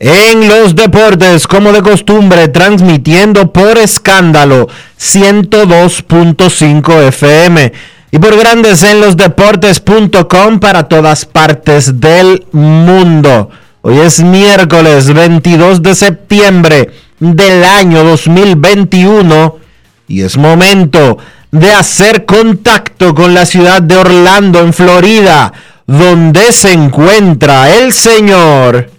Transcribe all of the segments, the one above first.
en los Deportes, como de costumbre, transmitiendo por escándalo 102.5 FM y por Grandes en los Deportes.com para todas partes del mundo. Hoy es miércoles 22 de septiembre del año 2021 y es momento de hacer contacto con la ciudad de Orlando, en Florida, donde se encuentra el señor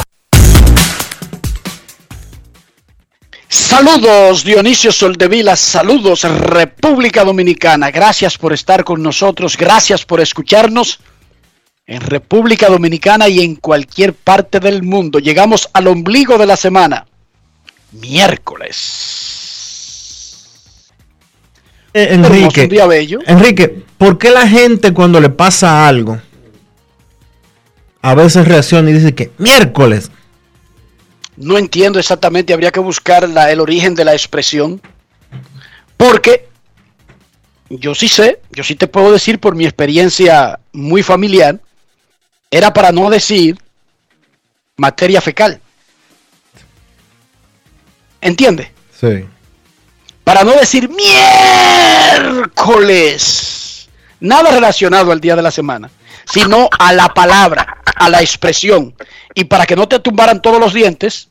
Saludos Dionisio Soldevila, saludos República Dominicana, gracias por estar con nosotros, gracias por escucharnos en República Dominicana y en cualquier parte del mundo. Llegamos al ombligo de la semana, miércoles. Eh, Hermoso, Enrique, un día bello. Enrique, ¿por qué la gente cuando le pasa algo a veces reacciona y dice que miércoles? No entiendo exactamente, habría que buscar la- el origen de la expresión. Porque yo sí sé, yo sí te puedo decir por mi experiencia muy familiar, era para no decir materia fecal. ¿Entiende? Sí. Para no decir miércoles. Nada relacionado al día de la semana, sino a la palabra, a la expresión. Y para que no te tumbaran todos los dientes,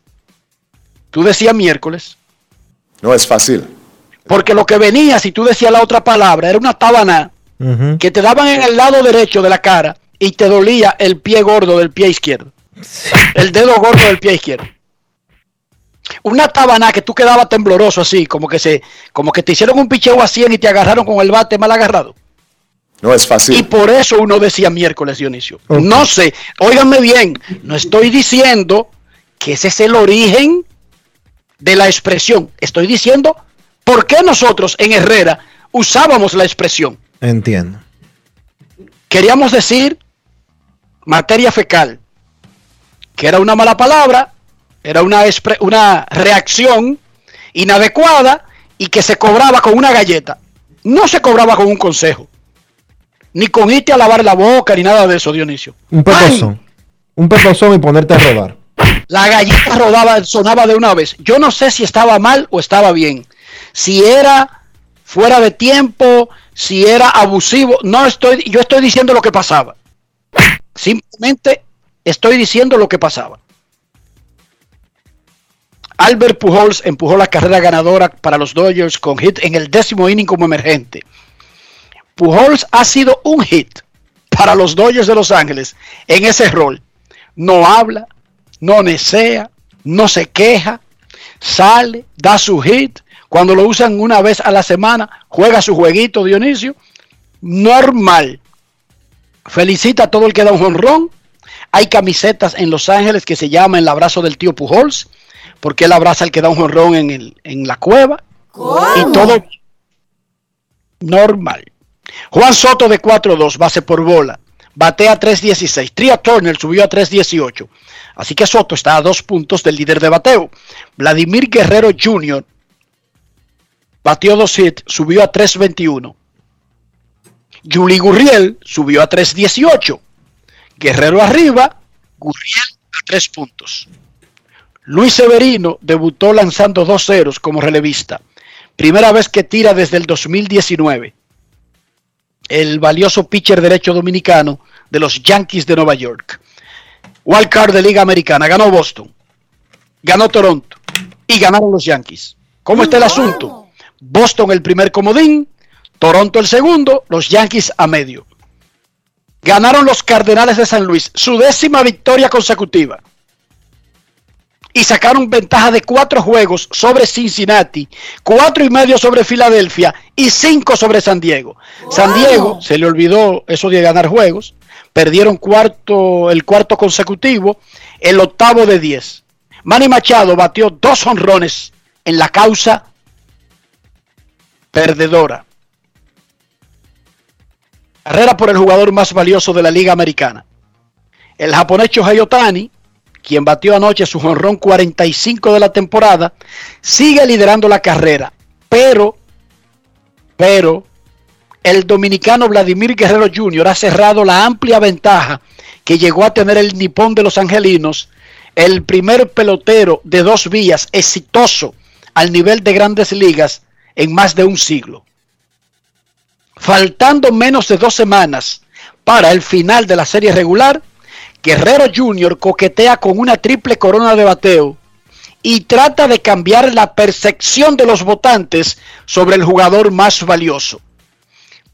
tú decías miércoles. No es fácil. Porque lo que venía, si tú decías la otra palabra, era una tabana que te daban en el lado derecho de la cara y te dolía el pie gordo del pie izquierdo. El dedo gordo del pie izquierdo. Una tabana que tú quedabas tembloroso así, como que se, como que te hicieron un picheo a 100 y te agarraron con el bate mal agarrado. No es fácil. Y por eso uno decía miércoles, Dionisio. No sé, óiganme bien, no estoy diciendo que ese es el origen de la expresión. Estoy diciendo por qué nosotros en Herrera usábamos la expresión. Entiendo. Queríamos decir materia fecal, que era una mala palabra, era una, una reacción inadecuada y que se cobraba con una galleta. No se cobraba con un consejo. Ni con irte a lavar la boca, ni nada de eso, Dionisio. Un pepozón. Un pepozón y ponerte a rodar. La galleta rodaba, sonaba de una vez. Yo no sé si estaba mal o estaba bien. Si era fuera de tiempo, si era abusivo. No estoy, yo estoy diciendo lo que pasaba. Simplemente estoy diciendo lo que pasaba. Albert Pujols empujó la carrera ganadora para los Dodgers con hit en el décimo inning como emergente. Pujols ha sido un hit para los Dodgers de Los Ángeles en ese rol. No habla, no nesea, no se queja, sale, da su hit, Cuando lo usan una vez a la semana, juega su jueguito, Dionisio. Normal. Felicita a todo el que da un jonrón. Hay camisetas en Los Ángeles que se llama El abrazo del tío Pujols, porque él abraza al que da un jonrón en, el- en la cueva. Y todo normal. Juan Soto de 4-2, base por bola. Batea 3-16. Tria Turner subió a 3-18. Así que Soto está a dos puntos del líder de bateo. Vladimir Guerrero Jr. Bateó 2 hits, subió a 3.21. Juli Gurriel subió a 3.18. Guerrero arriba, Gurriel a 3 puntos. Luis Severino debutó lanzando dos ceros como relevista. Primera vez que tira desde el 2019. El valioso pitcher derecho dominicano de los Yankees de Nueva York. Wild card de Liga Americana. Ganó Boston. Ganó Toronto. Y ganaron los Yankees. ¿Cómo está el asunto? Boston el primer comodín, Toronto el segundo, los Yankees a medio. Ganaron los Cardenales de San Luis, su décima victoria consecutiva. Y sacaron ventaja de cuatro juegos sobre Cincinnati, cuatro y medio sobre Filadelfia y cinco sobre San Diego. San Diego se le olvidó eso de ganar juegos, perdieron cuarto, el cuarto consecutivo, el octavo de diez. Manny Machado batió dos honrones en la causa perdedora. Carrera por el jugador más valioso de la Liga Americana. El japonés Shohei Otani, quien batió anoche su jonrón 45 de la temporada, sigue liderando la carrera. Pero, pero, el dominicano Vladimir Guerrero Jr. ha cerrado la amplia ventaja que llegó a tener el nipón de los angelinos, el primer pelotero de dos vías exitoso al nivel de grandes ligas en más de un siglo. Faltando menos de dos semanas para el final de la serie regular, Guerrero Jr. coquetea con una triple corona de bateo y trata de cambiar la percepción de los votantes sobre el jugador más valioso.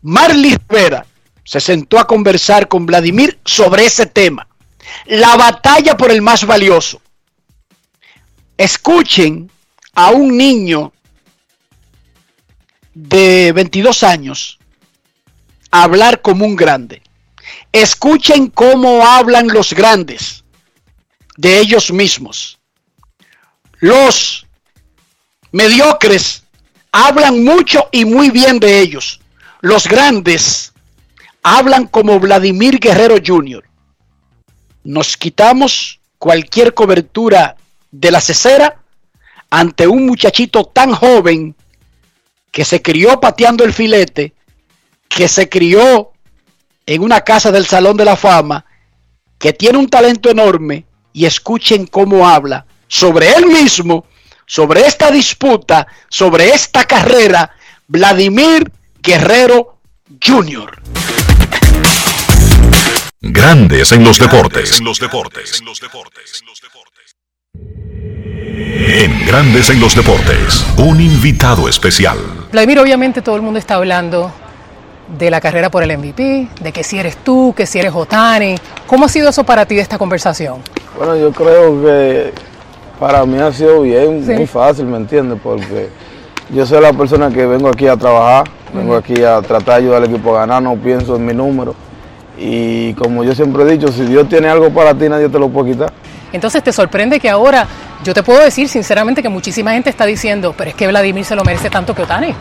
Marley Rivera se sentó a conversar con Vladimir sobre ese tema, la batalla por el más valioso. Escuchen a un niño de 22 años hablar como un grande. Escuchen cómo hablan los grandes de ellos mismos. Los mediocres hablan mucho y muy bien de ellos. Los grandes hablan como Vladimir Guerrero Jr. Nos quitamos cualquier cobertura de la cesera ante un muchachito tan joven que se crió pateando el filete, que se crió en una casa del Salón de la Fama, que tiene un talento enorme y escuchen cómo habla sobre él mismo, sobre esta disputa, sobre esta carrera, Vladimir Guerrero Jr. Grandes en los deportes. En los deportes. En Grandes en los deportes, un invitado especial. Vladimir, obviamente todo el mundo está hablando de la carrera por el MVP, de que si eres tú, que si eres Otani. ¿Cómo ha sido eso para ti de esta conversación? Bueno, yo creo que para mí ha sido bien, Sí. muy fácil, ¿me entiendes? Porque yo soy la persona que vengo aquí a trabajar, vengo aquí a tratar de ayudar al equipo a ganar, no pienso en mi número. Y como yo siempre he dicho, si Dios tiene algo para ti, nadie te lo puede quitar. Entonces te sorprende que ahora, yo te puedo decir sinceramente que muchísima gente está diciendo, pero es que Vladimir se lo merece tanto que Otani.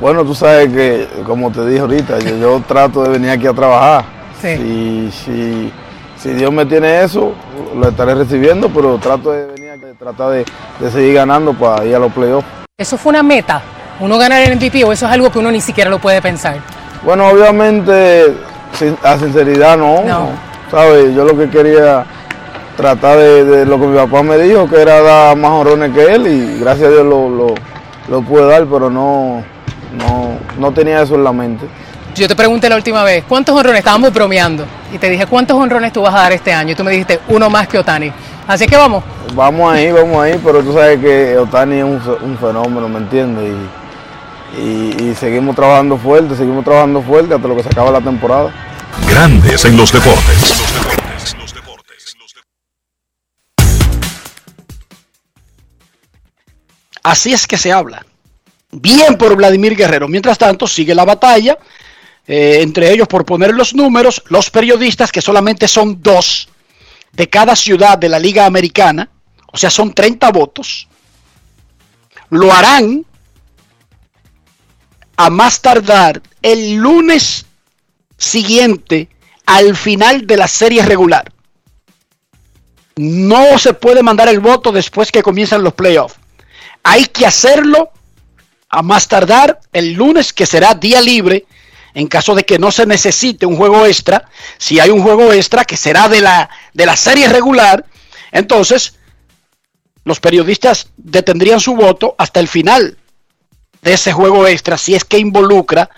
Bueno, tú sabes que, como te dije ahorita, yo, yo trato de venir aquí a trabajar. Sí. Y si, si Dios me tiene eso, lo estaré recibiendo, pero trato de venir aquí, tratar de, de seguir ganando para ir a los playoffs. ¿Eso fue una meta? ¿Uno ganar el MVP o eso es algo que uno ni siquiera lo puede pensar? Bueno, obviamente, sin- a sinceridad no, No. ¿sabes? Yo lo que quería tratar de, de lo que mi papá me dijo, que era dar más honrones que él, y gracias a Dios lo, lo, lo pude dar, pero no, no, no tenía eso en la mente. Yo te pregunté la última vez, ¿cuántos honrones? Estábamos bromeando. Y te dije, ¿cuántos honrones tú vas a dar este año? Y tú me dijiste, uno más que Otani. Así que vamos. Vamos ahí, vamos ahí, pero tú sabes que Otani es un, fe- un fenómeno, ¿me entiendes? Y, y- y seguimos trabajando fuerte, seguimos trabajando fuerte hasta lo que se acaba la temporada. Grandes en los deportes. Así es que se habla. Bien por Vladimir Guerrero. Mientras tanto, sigue la batalla. eh, entre ellos, por poner los números, los periodistas, que solamente son dos de cada ciudad de la Liga Americana, o sea, son 30 votos, lo harán a más tardar el lunes siguiente al final de la serie regular. No se puede mandar el voto después que comienzan los playoffs. Hay que hacerlo a más tardar el lunes, que será día libre, en caso de que no se necesite un juego extra. Si hay un juego extra que será de la, de la serie regular, entonces los periodistas detendrían su voto hasta el final de ese juego extra, si es que involucra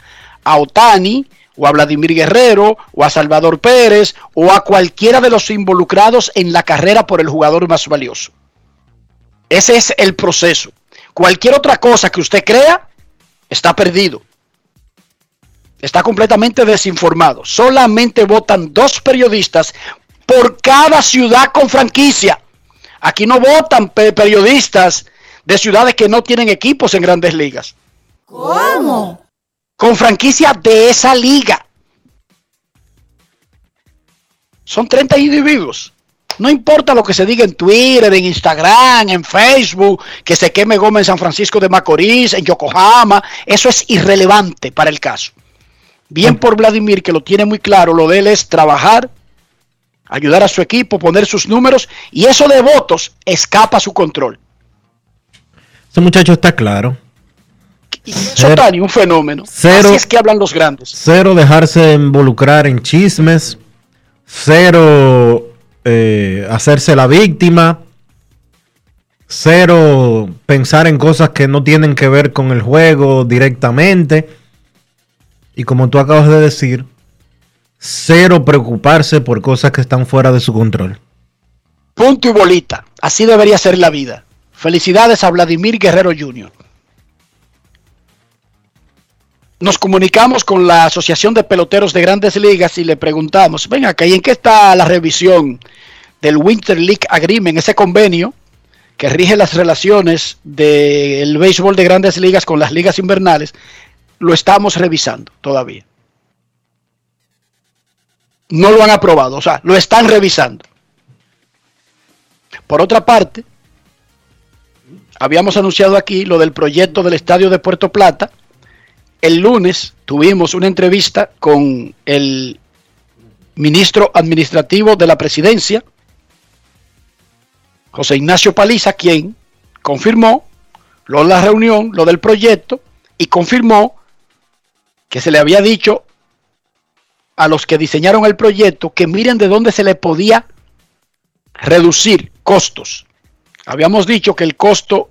a Otani, o a Vladimir Guerrero, o a Salvador Pérez, o a cualquiera de los involucrados en la carrera por el jugador más valioso. Ese es el proceso. Cualquier otra cosa que usted crea, está perdido. Está completamente desinformado. Solamente votan dos periodistas por cada ciudad con franquicia. Aquí no votan pe- periodistas de ciudades que no tienen equipos en grandes ligas. ¿Cómo? Con franquicia de esa liga. Son 30 individuos. No importa lo que se diga en Twitter, en Instagram, en Facebook, que se queme Gómez en San Francisco de Macorís, en Yokohama. Eso es irrelevante para el caso. Bien por Vladimir, que lo tiene muy claro, lo de él es trabajar, ayudar a su equipo, poner sus números, y eso de votos escapa a su control. Ese muchacho está claro. Y eso, Tani, un fenómeno. Cero. Así es que hablan los grandes. Cero dejarse involucrar en chismes. Cero eh, hacerse la víctima. Cero pensar en cosas que no tienen que ver con el juego directamente. Y como tú acabas de decir, cero preocuparse por cosas que están fuera de su control. Punto y bolita. Así debería ser la vida. Felicidades a Vladimir Guerrero Jr. Nos comunicamos con la Asociación de Peloteros de Grandes Ligas y le preguntamos, ven acá, ¿y en qué está la revisión del Winter League Agreement, ese convenio que rige las relaciones del béisbol de Grandes Ligas con las ligas invernales? Lo estamos revisando todavía. No lo han aprobado, o sea, lo están revisando. Por otra parte, habíamos anunciado aquí lo del proyecto del Estadio de Puerto Plata. El lunes tuvimos una entrevista con el ministro administrativo de la presidencia, José Ignacio Paliza, quien confirmó lo de la reunión, lo del proyecto, y confirmó que se le había dicho a los que diseñaron el proyecto que miren de dónde se le podía reducir costos. Habíamos dicho que el costo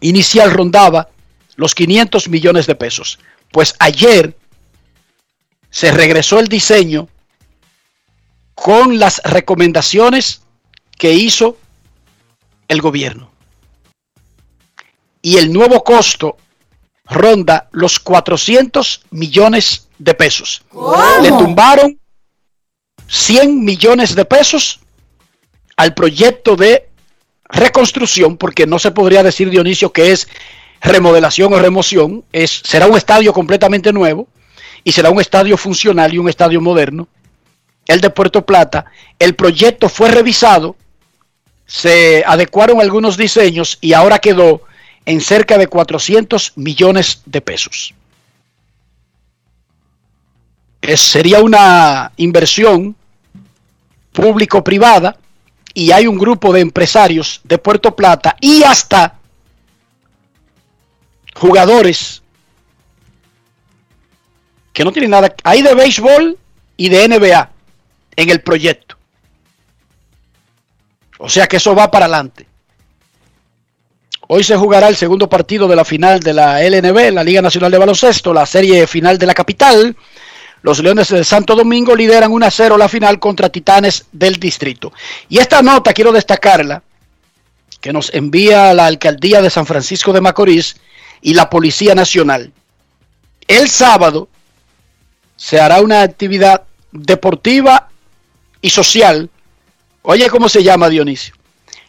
inicial rondaba los 500 millones de pesos. Pues ayer se regresó el diseño con las recomendaciones que hizo el gobierno. Y el nuevo costo ronda los 400 millones de pesos. Le tumbaron 100 millones de pesos al proyecto de reconstrucción, porque no se podría decir, Dionisio, que es remodelación o remoción, es, será un estadio completamente nuevo y será un estadio funcional y un estadio moderno. El de Puerto Plata, el proyecto fue revisado, se adecuaron algunos diseños y ahora quedó en cerca de 400 millones de pesos. Es, sería una inversión público-privada y hay un grupo de empresarios de Puerto Plata y hasta jugadores que no tienen nada, hay de béisbol y de NBA en el proyecto. O sea que eso va para adelante. Hoy se jugará el segundo partido de la final de la LNB, la Liga Nacional de Baloncesto, la serie final de la capital. Los Leones de Santo Domingo lideran 1 a 0 la final contra Titanes del Distrito. Y esta nota quiero destacarla, que nos envía la Alcaldía de San Francisco de Macorís y la Policía Nacional. El sábado se hará una actividad deportiva y social. Oye, ¿cómo se llama Dionisio?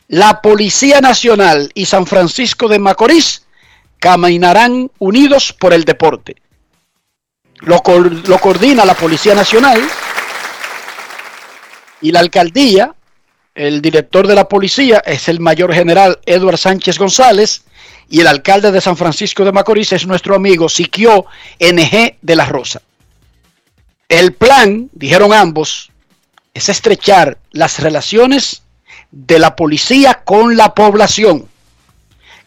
la Policía Nacional y San Francisco de Macorís caminarán unidos por el deporte. Lo, lo coordina la Policía Nacional y la alcaldía. El director de la policía es el mayor general Edward Sánchez González y el alcalde de San Francisco de Macorís es nuestro amigo Siquio NG de la Rosa. El plan, dijeron ambos, es estrechar las relaciones de la policía con la población.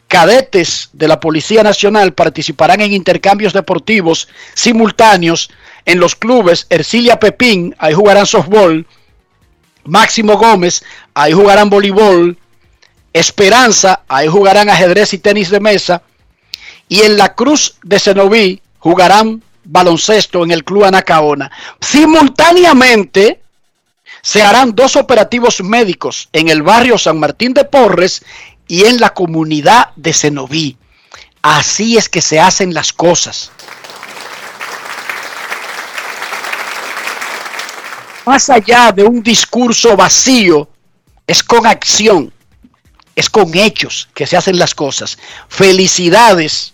Cadetes de la Policía Nacional participarán en intercambios deportivos simultáneos en los clubes Ercilia Pepín, ahí jugarán softball, Máximo Gómez, ahí jugarán voleibol, Esperanza, ahí jugarán ajedrez y tenis de mesa, y en la Cruz de Cenoví jugarán baloncesto en el Club Anacaona. Simultáneamente se harán dos operativos médicos en el barrio San Martín de Porres y en la comunidad de Cenoví. Así es que se hacen las cosas. Más allá de un discurso vacío, es con acción, es con hechos que se hacen las cosas. Felicidades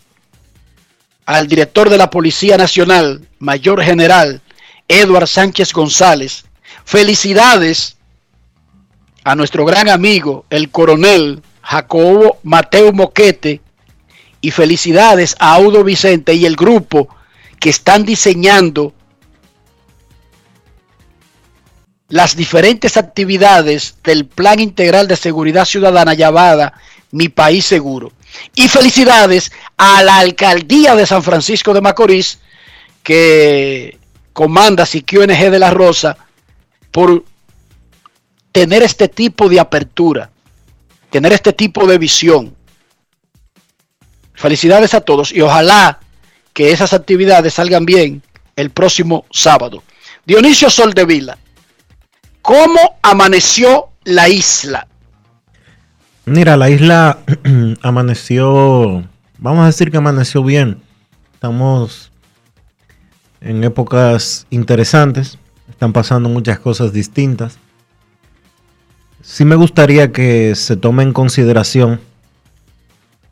al director de la Policía Nacional, Mayor General Edward Sánchez González. Felicidades a nuestro gran amigo, el coronel Jacobo Mateo Moquete. Y felicidades a Audo Vicente y el grupo que están diseñando las diferentes actividades del Plan Integral de Seguridad Ciudadana llamada Mi País Seguro. Y felicidades a la alcaldía de San Francisco de Macorís, que comanda Siquio NG de la Rosa, por tener este tipo de apertura, tener este tipo de visión. Felicidades a todos y ojalá que esas actividades salgan bien el próximo sábado. Dionisio Soldevila, ¿cómo amaneció la isla? Mira, la isla amaneció, vamos a decir que amaneció bien. Estamos en épocas interesantes, están pasando muchas cosas distintas. Sí me gustaría que se tome en consideración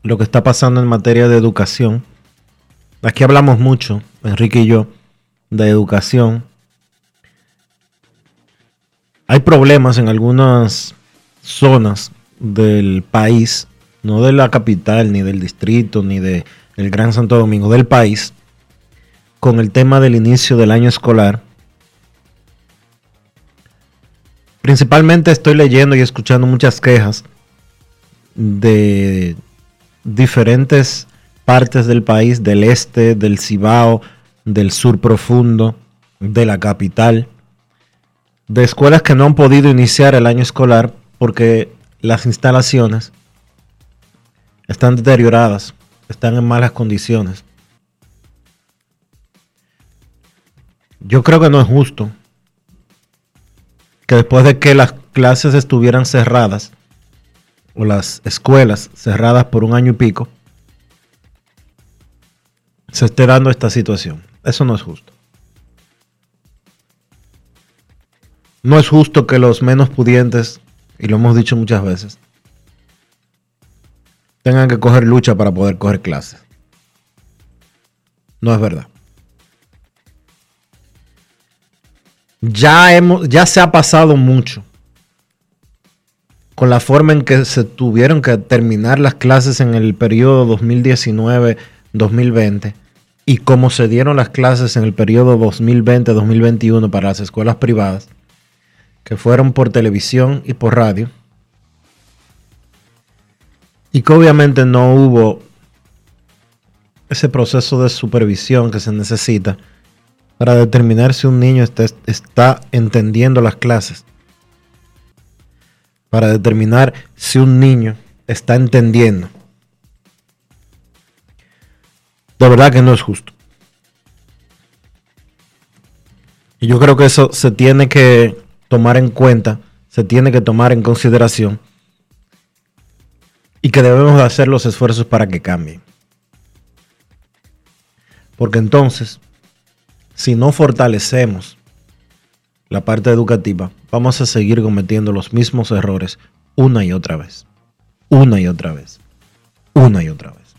lo que está pasando en materia de educación. Aquí hablamos mucho, Enrique y yo, de educación. Hay problemas en algunas zonas del país, no de la capital, ni del distrito, ni del el Gran Santo Domingo, del país, con el tema del inicio del año escolar. Principalmente estoy leyendo y escuchando muchas quejas de diferentes partes del país, del este, del Cibao, del sur profundo, de la capital, de escuelas que no han podido iniciar el año escolar porque las instalaciones están deterioradas, están en malas condiciones. Yo creo que no es justo que después de que las clases estuvieran cerradas, o las escuelas cerradas por un año y pico, se esté dando esta situación. Eso no es justo. No es justo que los menos pudientes y lo hemos dicho muchas veces, tengan que coger lucha para poder coger clases. No es verdad. Ya, hemos, ya se ha pasado mucho con la forma en que se tuvieron que terminar las clases en el periodo 2019-2020 y cómo se dieron las clases en el periodo 2020-2021 para las escuelas privadas que fueron por televisión y por radio. Y que obviamente no hubo ese proceso de supervisión que se necesita para determinar si un niño está, está, entendiendo las clases. Para determinar si un niño está entendiendo. De verdad que no es justo. Y yo creo que eso se tiene que tomar en cuenta, se tiene que tomar en consideración y que debemos hacer los esfuerzos para que cambie. Porque entonces, si no fortalecemos la parte educativa, vamos a seguir cometiendo los mismos errores una y otra vez. una y otra vez. Una y otra vez.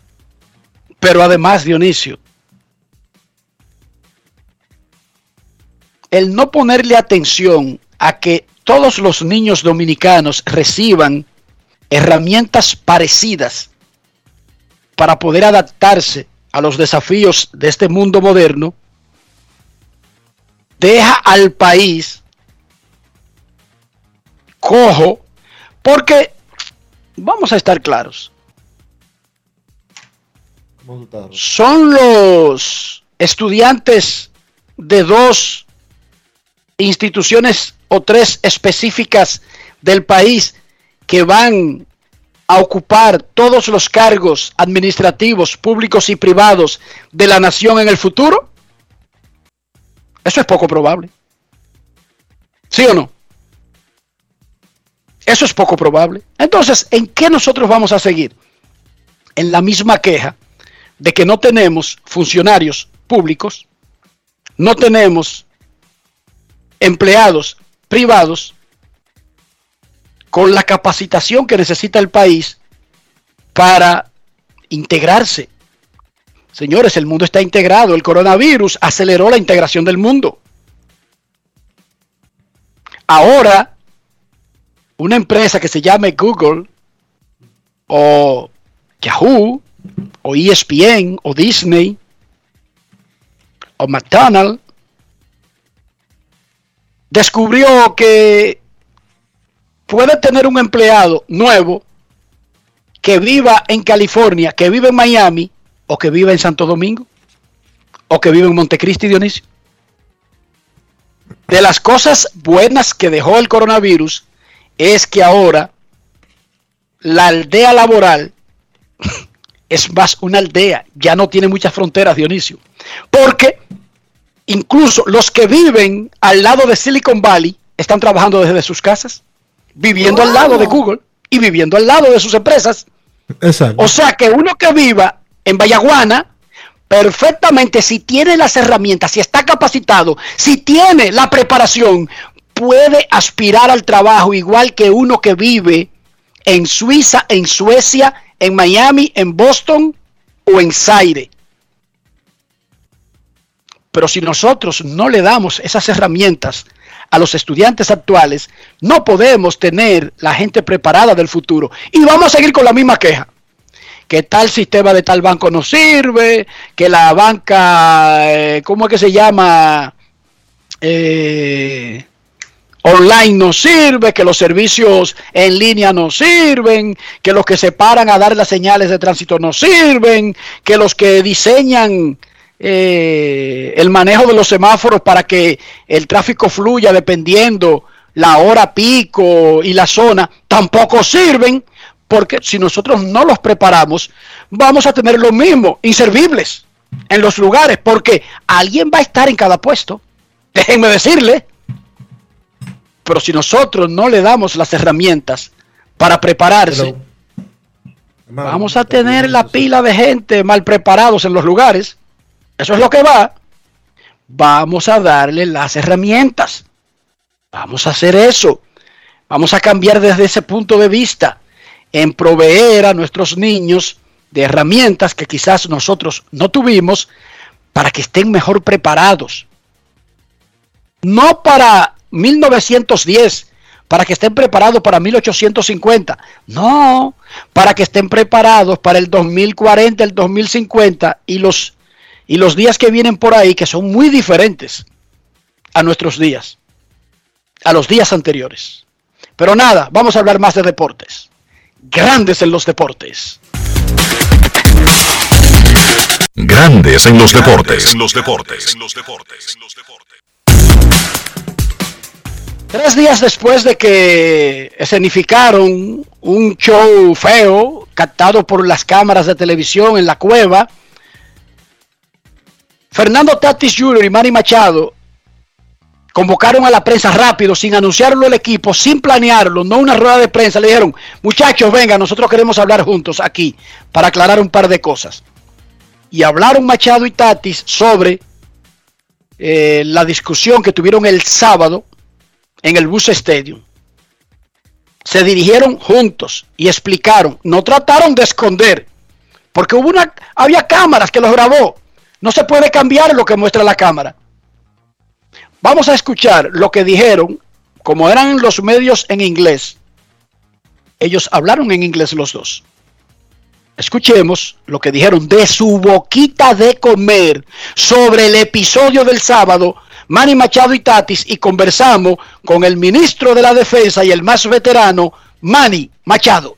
Pero además, Dionisio, el no ponerle atención a que todos los niños dominicanos reciban herramientas parecidas para poder adaptarse a los desafíos de este mundo moderno, deja al país cojo, porque vamos a estar claros, son los estudiantes de dos instituciones o tres específicas del país que van a ocupar todos los cargos administrativos, públicos y privados de la nación en el futuro? Eso es poco probable. ¿Sí o no? Eso es poco probable. Entonces, ¿en qué nosotros vamos a seguir? En la misma queja de que no tenemos funcionarios públicos, no tenemos empleados privados con la capacitación que necesita el país para integrarse. Señores, el mundo está integrado. El coronavirus aceleró la integración del mundo. Ahora, una empresa que se llame Google o Yahoo o ESPN o Disney o McDonald's descubrió que puede tener un empleado nuevo que viva en California, que vive en Miami, o que vive en Santo Domingo, o que vive en Montecristi, Dionisio. De las cosas buenas que dejó el coronavirus es que ahora la aldea laboral es más una aldea, ya no tiene muchas fronteras, Dionisio. Porque incluso los que viven al lado de Silicon Valley están trabajando desde sus casas viviendo al lado de Google y viviendo al lado de sus empresas. O sea que uno que viva en Vallaguana, perfectamente, si tiene las herramientas, si está capacitado, si tiene la preparación, puede aspirar al trabajo igual que uno que vive en Suiza, en Suecia, en Miami, en Boston o en Zaire. Pero si nosotros no le damos esas herramientas a los estudiantes actuales, no podemos tener la gente preparada del futuro. Y vamos a seguir con la misma queja. Que tal sistema de tal banco no sirve, que la banca, eh, ¿cómo es que se llama? Eh, online no sirve, que los servicios en línea no sirven, que los que se paran a dar las señales de tránsito no sirven, que los que diseñan eh, el manejo de los semáforos para que el tráfico fluya dependiendo la hora pico y la zona, tampoco sirven, porque si nosotros no los preparamos, vamos a tener lo mismo, inservibles en los lugares, porque alguien va a estar en cada puesto, déjenme decirle, pero si nosotros no le damos las herramientas para prepararse, vamos a tener la pila de gente mal preparados en los lugares eso es lo que va. Vamos a darle las herramientas. Vamos a hacer eso. Vamos a cambiar desde ese punto de vista en proveer a nuestros niños de herramientas que quizás nosotros no tuvimos para que estén mejor preparados. No para 1910, para que estén preparados para 1850. No, para que estén preparados para el 2040, el 2050 y los y los días que vienen por ahí, que son muy diferentes a nuestros días, a los días anteriores. Pero nada, vamos a hablar más de deportes. Grandes en los deportes. Grandes en los deportes. En los deportes. En los deportes. Tres días después de que escenificaron un show feo captado por las cámaras de televisión en la cueva, Fernando Tatis Jr. y Manny Machado convocaron a la prensa rápido, sin anunciarlo el equipo, sin planearlo, no una rueda de prensa. Le dijeron, muchachos, venga, nosotros queremos hablar juntos aquí para aclarar un par de cosas. Y hablaron Machado y Tatis sobre eh, la discusión que tuvieron el sábado en el Bus Stadium. se dirigieron juntos y explicaron, no trataron de esconder, porque hubo una, había cámaras que los grabó. No se puede cambiar lo que muestra la cámara. Vamos a escuchar lo que dijeron, como eran los medios en inglés. Ellos hablaron en inglés los dos. Escuchemos lo que dijeron de su boquita de comer sobre el episodio del sábado, Manny Machado y Tatis, y conversamos con el ministro de la Defensa y el más veterano, Manny Machado.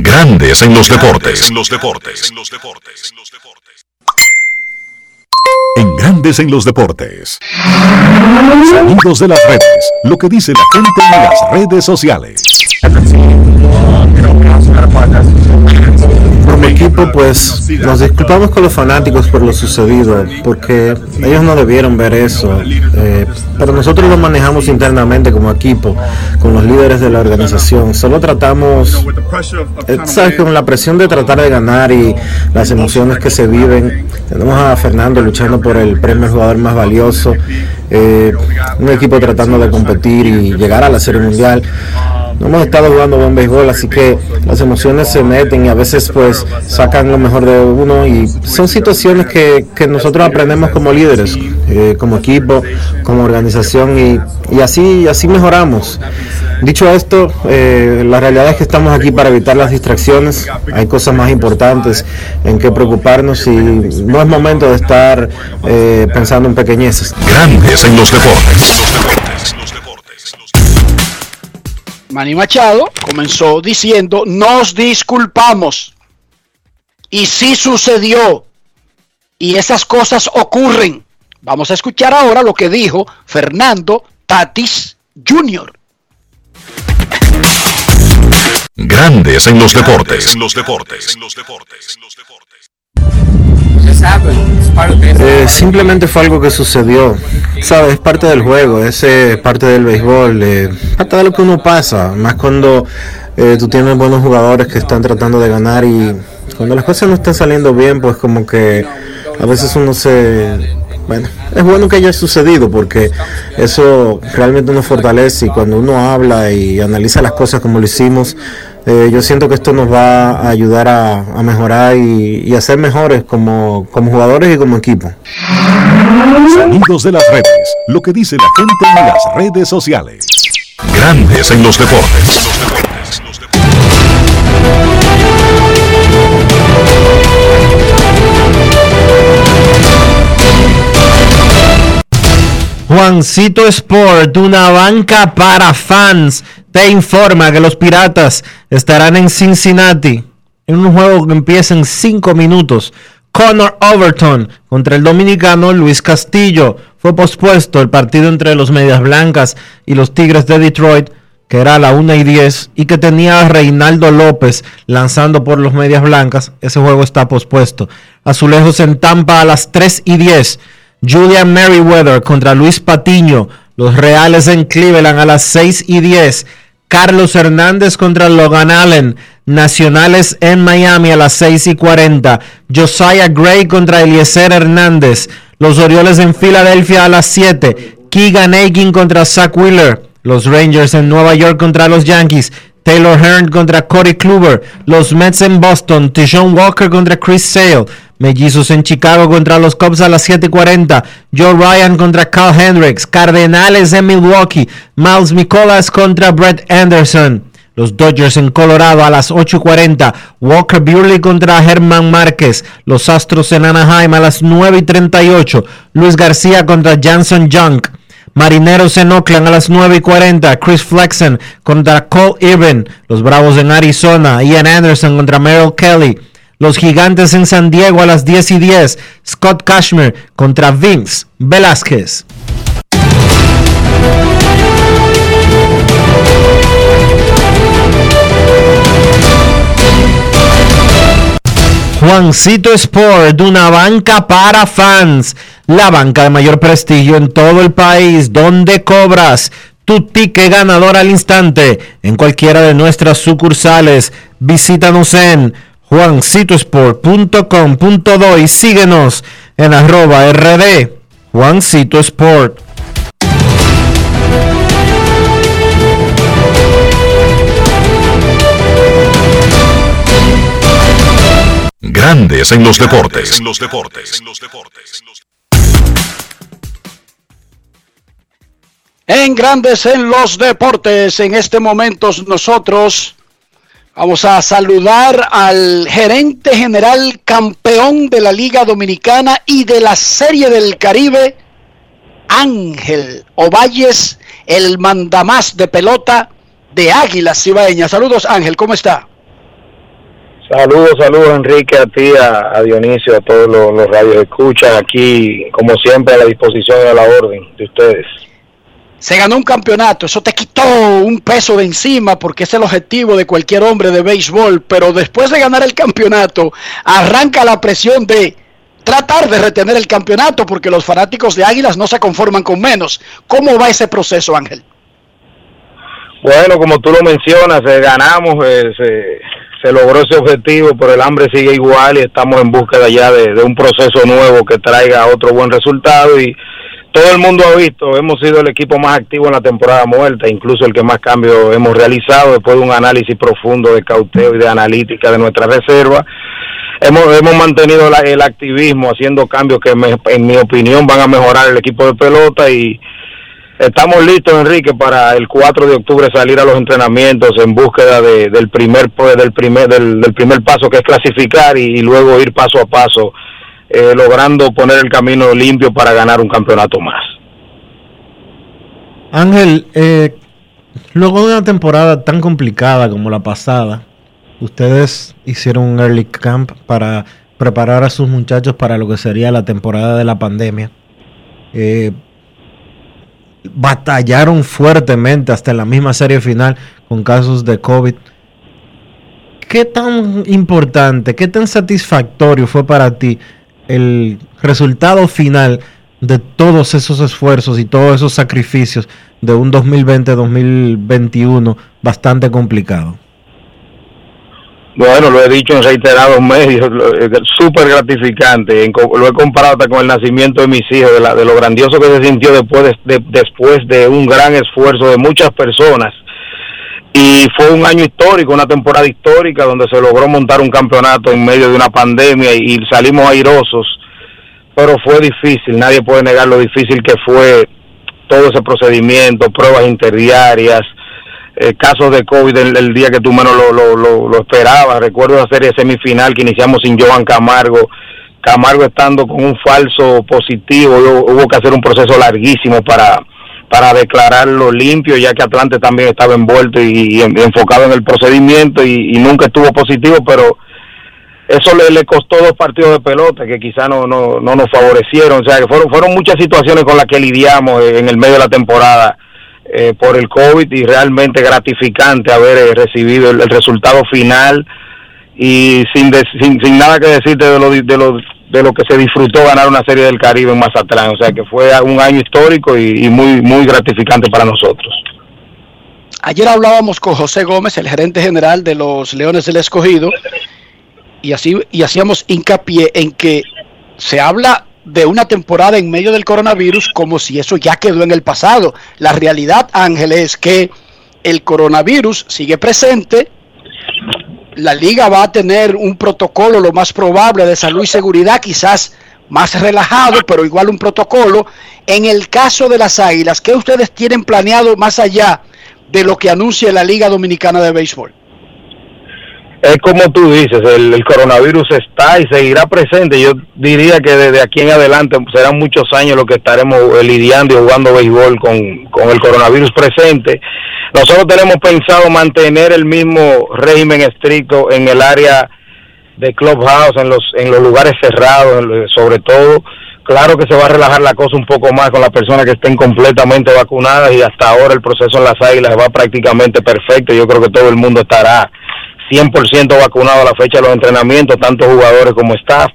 Grandes en los deportes. En los deportes. En los deportes. En Grandes en los deportes. Sonidos de las redes. Lo que dice la gente en las redes sociales. Por mi equipo, pues nos disculpamos con los fanáticos por lo sucedido, porque ellos no debieron ver eso, eh, pero nosotros lo manejamos internamente como equipo, con los líderes de la organización. Solo tratamos, sabes, con la presión de tratar de ganar y las emociones que se viven. Tenemos a Fernando luchando por el premio jugador más valioso, eh, un equipo tratando de competir y llegar a la Serie Mundial no hemos estado jugando buen béisbol, así que las emociones se meten y a veces pues sacan lo mejor de uno y son situaciones que, que nosotros aprendemos como líderes, eh, como equipo, como organización y, y, así, así mejoramos. Dicho esto, eh, la realidad es que estamos aquí para evitar las distracciones, hay cosas más importantes en que preocuparnos y no es momento de estar eh, pensando en pequeñeces. Grandes en los deportes. Manny Machado comenzó diciendo, nos disculpamos. Y sí sucedió. Y esas cosas ocurren. Vamos a escuchar ahora lo que dijo Fernando Tatis Jr. Grandes en los deportes. En los deportes. En los deportes. Eh, simplemente fue algo que sucedió. Sabes, es parte del juego, es parte del béisbol, eh, parte de lo que uno pasa, más cuando eh, tú tienes buenos jugadores que están tratando de ganar y cuando las cosas no están saliendo bien, pues como que a veces uno se... Bueno, es bueno que haya sucedido porque eso realmente nos fortalece y cuando uno habla y analiza las cosas como lo hicimos, eh, yo siento que esto nos va a ayudar a, a mejorar y, y, a ser mejores como, como jugadores y como equipo. Sonidos de las redes, lo que dice la gente en las redes sociales. Grandes en los deportes. Los deportes, los Juancito Sport, una banca para fans, te informa que los Piratas estarán en Cincinnati en un juego que empieza en 5 minutos. Connor Overton contra el dominicano Luis Castillo. Fue pospuesto el partido entre los Medias Blancas y los Tigres de Detroit, que era a la 1 y 10, y que tenía a Reinaldo López lanzando por los Medias Blancas. Ese juego está pospuesto. Azulejos en Tampa a las 3 y 10. Julian Merriweather contra Luis Patiño. Los Reales en Cleveland a las 6 y 10. Carlos Hernández contra Logan Allen. Nacionales en Miami a las 6 y 40. Josiah Gray contra Eliezer Hernández. Los Orioles en Filadelfia a las 7. Keegan Aiken contra Zach Wheeler. Los Rangers en Nueva York contra los Yankees. Taylor Hearn contra Corey Kluber. Los Mets en Boston. Tishon Walker contra Chris Sale. Mellizos en Chicago contra los Cubs a las 7:40. Joe Ryan contra Carl Hendricks. Cardenales en Milwaukee. Miles Nicolas contra Brett Anderson. Los Dodgers en Colorado a las 8:40. Walker Buehler contra Germán Márquez. Los Astros en Anaheim a las 9:38. Luis García contra Janson Junk. Marineros en Oakland a las 9 y 40. Chris Flexen contra Cole Irvin. Los Bravos en Arizona. Ian Anderson contra Merrill Kelly. Los Gigantes en San Diego a las 10 y 10. Scott Cashmere contra Vince Velázquez. Juancito Sport, una banca para fans, la banca de mayor prestigio en todo el país, donde cobras tu ticket ganador al instante en cualquiera de nuestras sucursales. Visítanos en juancitosport.com.do y síguenos en arroba rd Juancito Sport. Grandes en los deportes. En los deportes. En los deportes. En Grandes en los deportes. En este momento nosotros vamos a saludar al gerente general campeón de la Liga Dominicana y de la Serie del Caribe, Ángel Ovalles, el mandamás de pelota de Águilas Cibaeñas. Saludos Ángel, ¿cómo está? Saludos, saludos Enrique, a ti, a, Dionisio, a todos los, los radios escuchan aquí, como siempre, a la disposición de la orden de ustedes se ganó un campeonato, eso te quitó un peso de encima porque es el objetivo de cualquier hombre de béisbol, pero después de ganar el campeonato arranca la presión de tratar de retener el campeonato porque los fanáticos de Águilas no se conforman con menos. ¿Cómo va ese proceso, Ángel? Bueno, como tú lo mencionas, eh, ganamos, eh, se, logró ese objetivo, pero el hambre sigue igual y estamos en búsqueda ya de, de un proceso nuevo que traiga otro buen resultado y todo el mundo ha visto, hemos sido el equipo más activo en la temporada muerta, incluso el que más cambios hemos realizado después de un análisis profundo de cauteo y de analítica de nuestra reserva. Hemos, hemos mantenido el activismo haciendo cambios que en mi opinión van a mejorar el equipo de pelota y estamos listos Enrique para el 4 de octubre salir a los entrenamientos en búsqueda del primer pues, del primer del, primer paso que es clasificar y luego ir paso a paso eh, logrando poner el camino limpio para ganar un campeonato más. Ángel, eh, luego de una temporada tan complicada como la pasada, ustedes hicieron un early camp para preparar a sus muchachos para lo que sería la temporada de la pandemia. Eh, batallaron fuertemente hasta la misma serie final con casos de COVID. ¿Qué tan importante, qué tan satisfactorio fue para ti el resultado final de todos esos esfuerzos y todos esos sacrificios de un 2020-2021 bastante complicado? Bueno, lo he dicho en reiterados medios, súper gratificante. Lo he comparado hasta con el nacimiento de mis hijos, de, la, de lo grandioso que se sintió después de, después de un gran esfuerzo de muchas personas. Y fue un año histórico, una temporada histórica donde se logró montar un campeonato en medio de una pandemia y salimos airosos pero fue difícil, nadie puede negar lo difícil que fue todo ese procedimiento, pruebas interdiarias, eh, casos de COVID el, día que tú menos lo, lo, lo, esperabas. Recuerdo la serie semifinal que iniciamos sin Joan Camargo, Camargo estando con un falso positivo, hubo que hacer un proceso larguísimo para, para declararlo limpio, ya que Atlante también estaba envuelto y, enfocado en el procedimiento y, y, nunca estuvo positivo, pero eso le, le costó dos partidos de pelota que quizá no, no, no nos favorecieron. O sea, que fueron, fueron muchas situaciones con las que lidiamos en el medio de la temporada eh, por el COVID y realmente gratificante haber eh, recibido el, resultado final y sin, sin, sin, nada que decirte de lo, de, lo, de lo que se disfrutó ganar una serie del Caribe en Mazatlán. O sea, que fue un año histórico y, y muy, muy gratificante para nosotros. Ayer hablábamos con José Gómez, el gerente general de los Leones del Escogido, y así y hacíamos hincapié en que se habla de una temporada en medio del coronavirus como si eso ya quedó en el pasado. La realidad, Ángel, es que el coronavirus sigue presente. La liga va a tener un protocolo lo más probable de salud y seguridad, quizás más relajado, pero igual un protocolo. En el caso de las Águilas, ¿qué ustedes tienen planeado más allá de lo que anuncia la Liga Dominicana de Béisbol? Es como tú dices, el, coronavirus está y seguirá presente. Yo diría que desde aquí en adelante serán muchos años lo que estaremos eh, lidiando y jugando béisbol con, el coronavirus presente. Nosotros tenemos pensado mantener el mismo régimen estricto en el área de clubhouse, en los, en los lugares cerrados, sobre todo. Claro que se va a relajar la cosa un poco más con las personas que estén completamente vacunadas y hasta ahora el proceso en las águilas va prácticamente perfecto. Yo creo que todo el mundo estará 100% vacunado a la fecha de los entrenamientos, tanto jugadores como staff.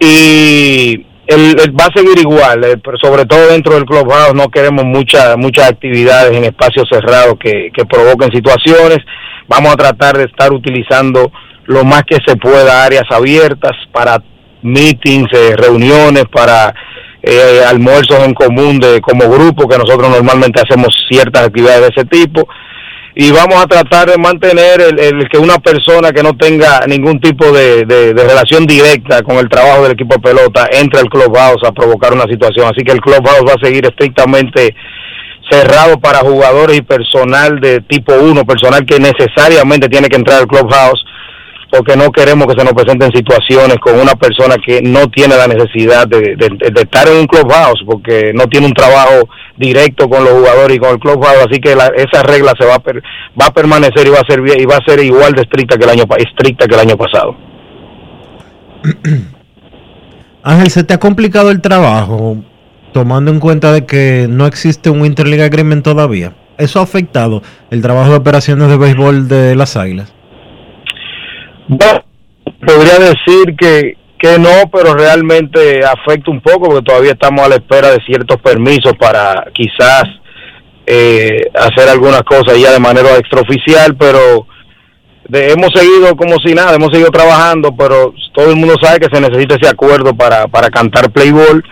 Y el, va a seguir igual, eh, pero sobre todo dentro del clubhouse no queremos muchas muchas actividades en espacios cerrados que, que provoquen situaciones. Vamos a tratar de estar utilizando lo más que se pueda áreas abiertas para meetings, eh, reuniones, para eh, almuerzos en común de como grupo, que nosotros normalmente hacemos ciertas actividades de ese tipo y vamos a tratar de mantener el, el que una persona que no tenga ningún tipo de, de- relación directa con el trabajo del equipo de pelota entre al clubhouse a provocar una situación. Así que el clubhouse va a seguir estrictamente cerrado para jugadores y personal de tipo 1, personal que necesariamente tiene que entrar al clubhouse porque no queremos que se nos presenten situaciones con una persona que no tiene la necesidad de, estar en un clubhouse porque no tiene un trabajo directo con los jugadores y con el clubhouse así que la- esa regla se va a per- va a permanecer y va a ser y va a ser igual de estricta que el año estricta que el año pasado Ángel, ¿se te ha complicado el trabajo tomando en cuenta de que no existe un Interleague Agreement todavía? ¿Eso ha afectado el trabajo de operaciones de béisbol de las Águilas? Podría decir que, que no, pero realmente afecta un poco porque todavía estamos a la espera de ciertos permisos para quizás eh, hacer algunas cosas ya de manera extraoficial, pero de- hemos seguido como si nada, hemos seguido trabajando, pero todo el mundo sabe que se necesita ese acuerdo para, para cantar Playboy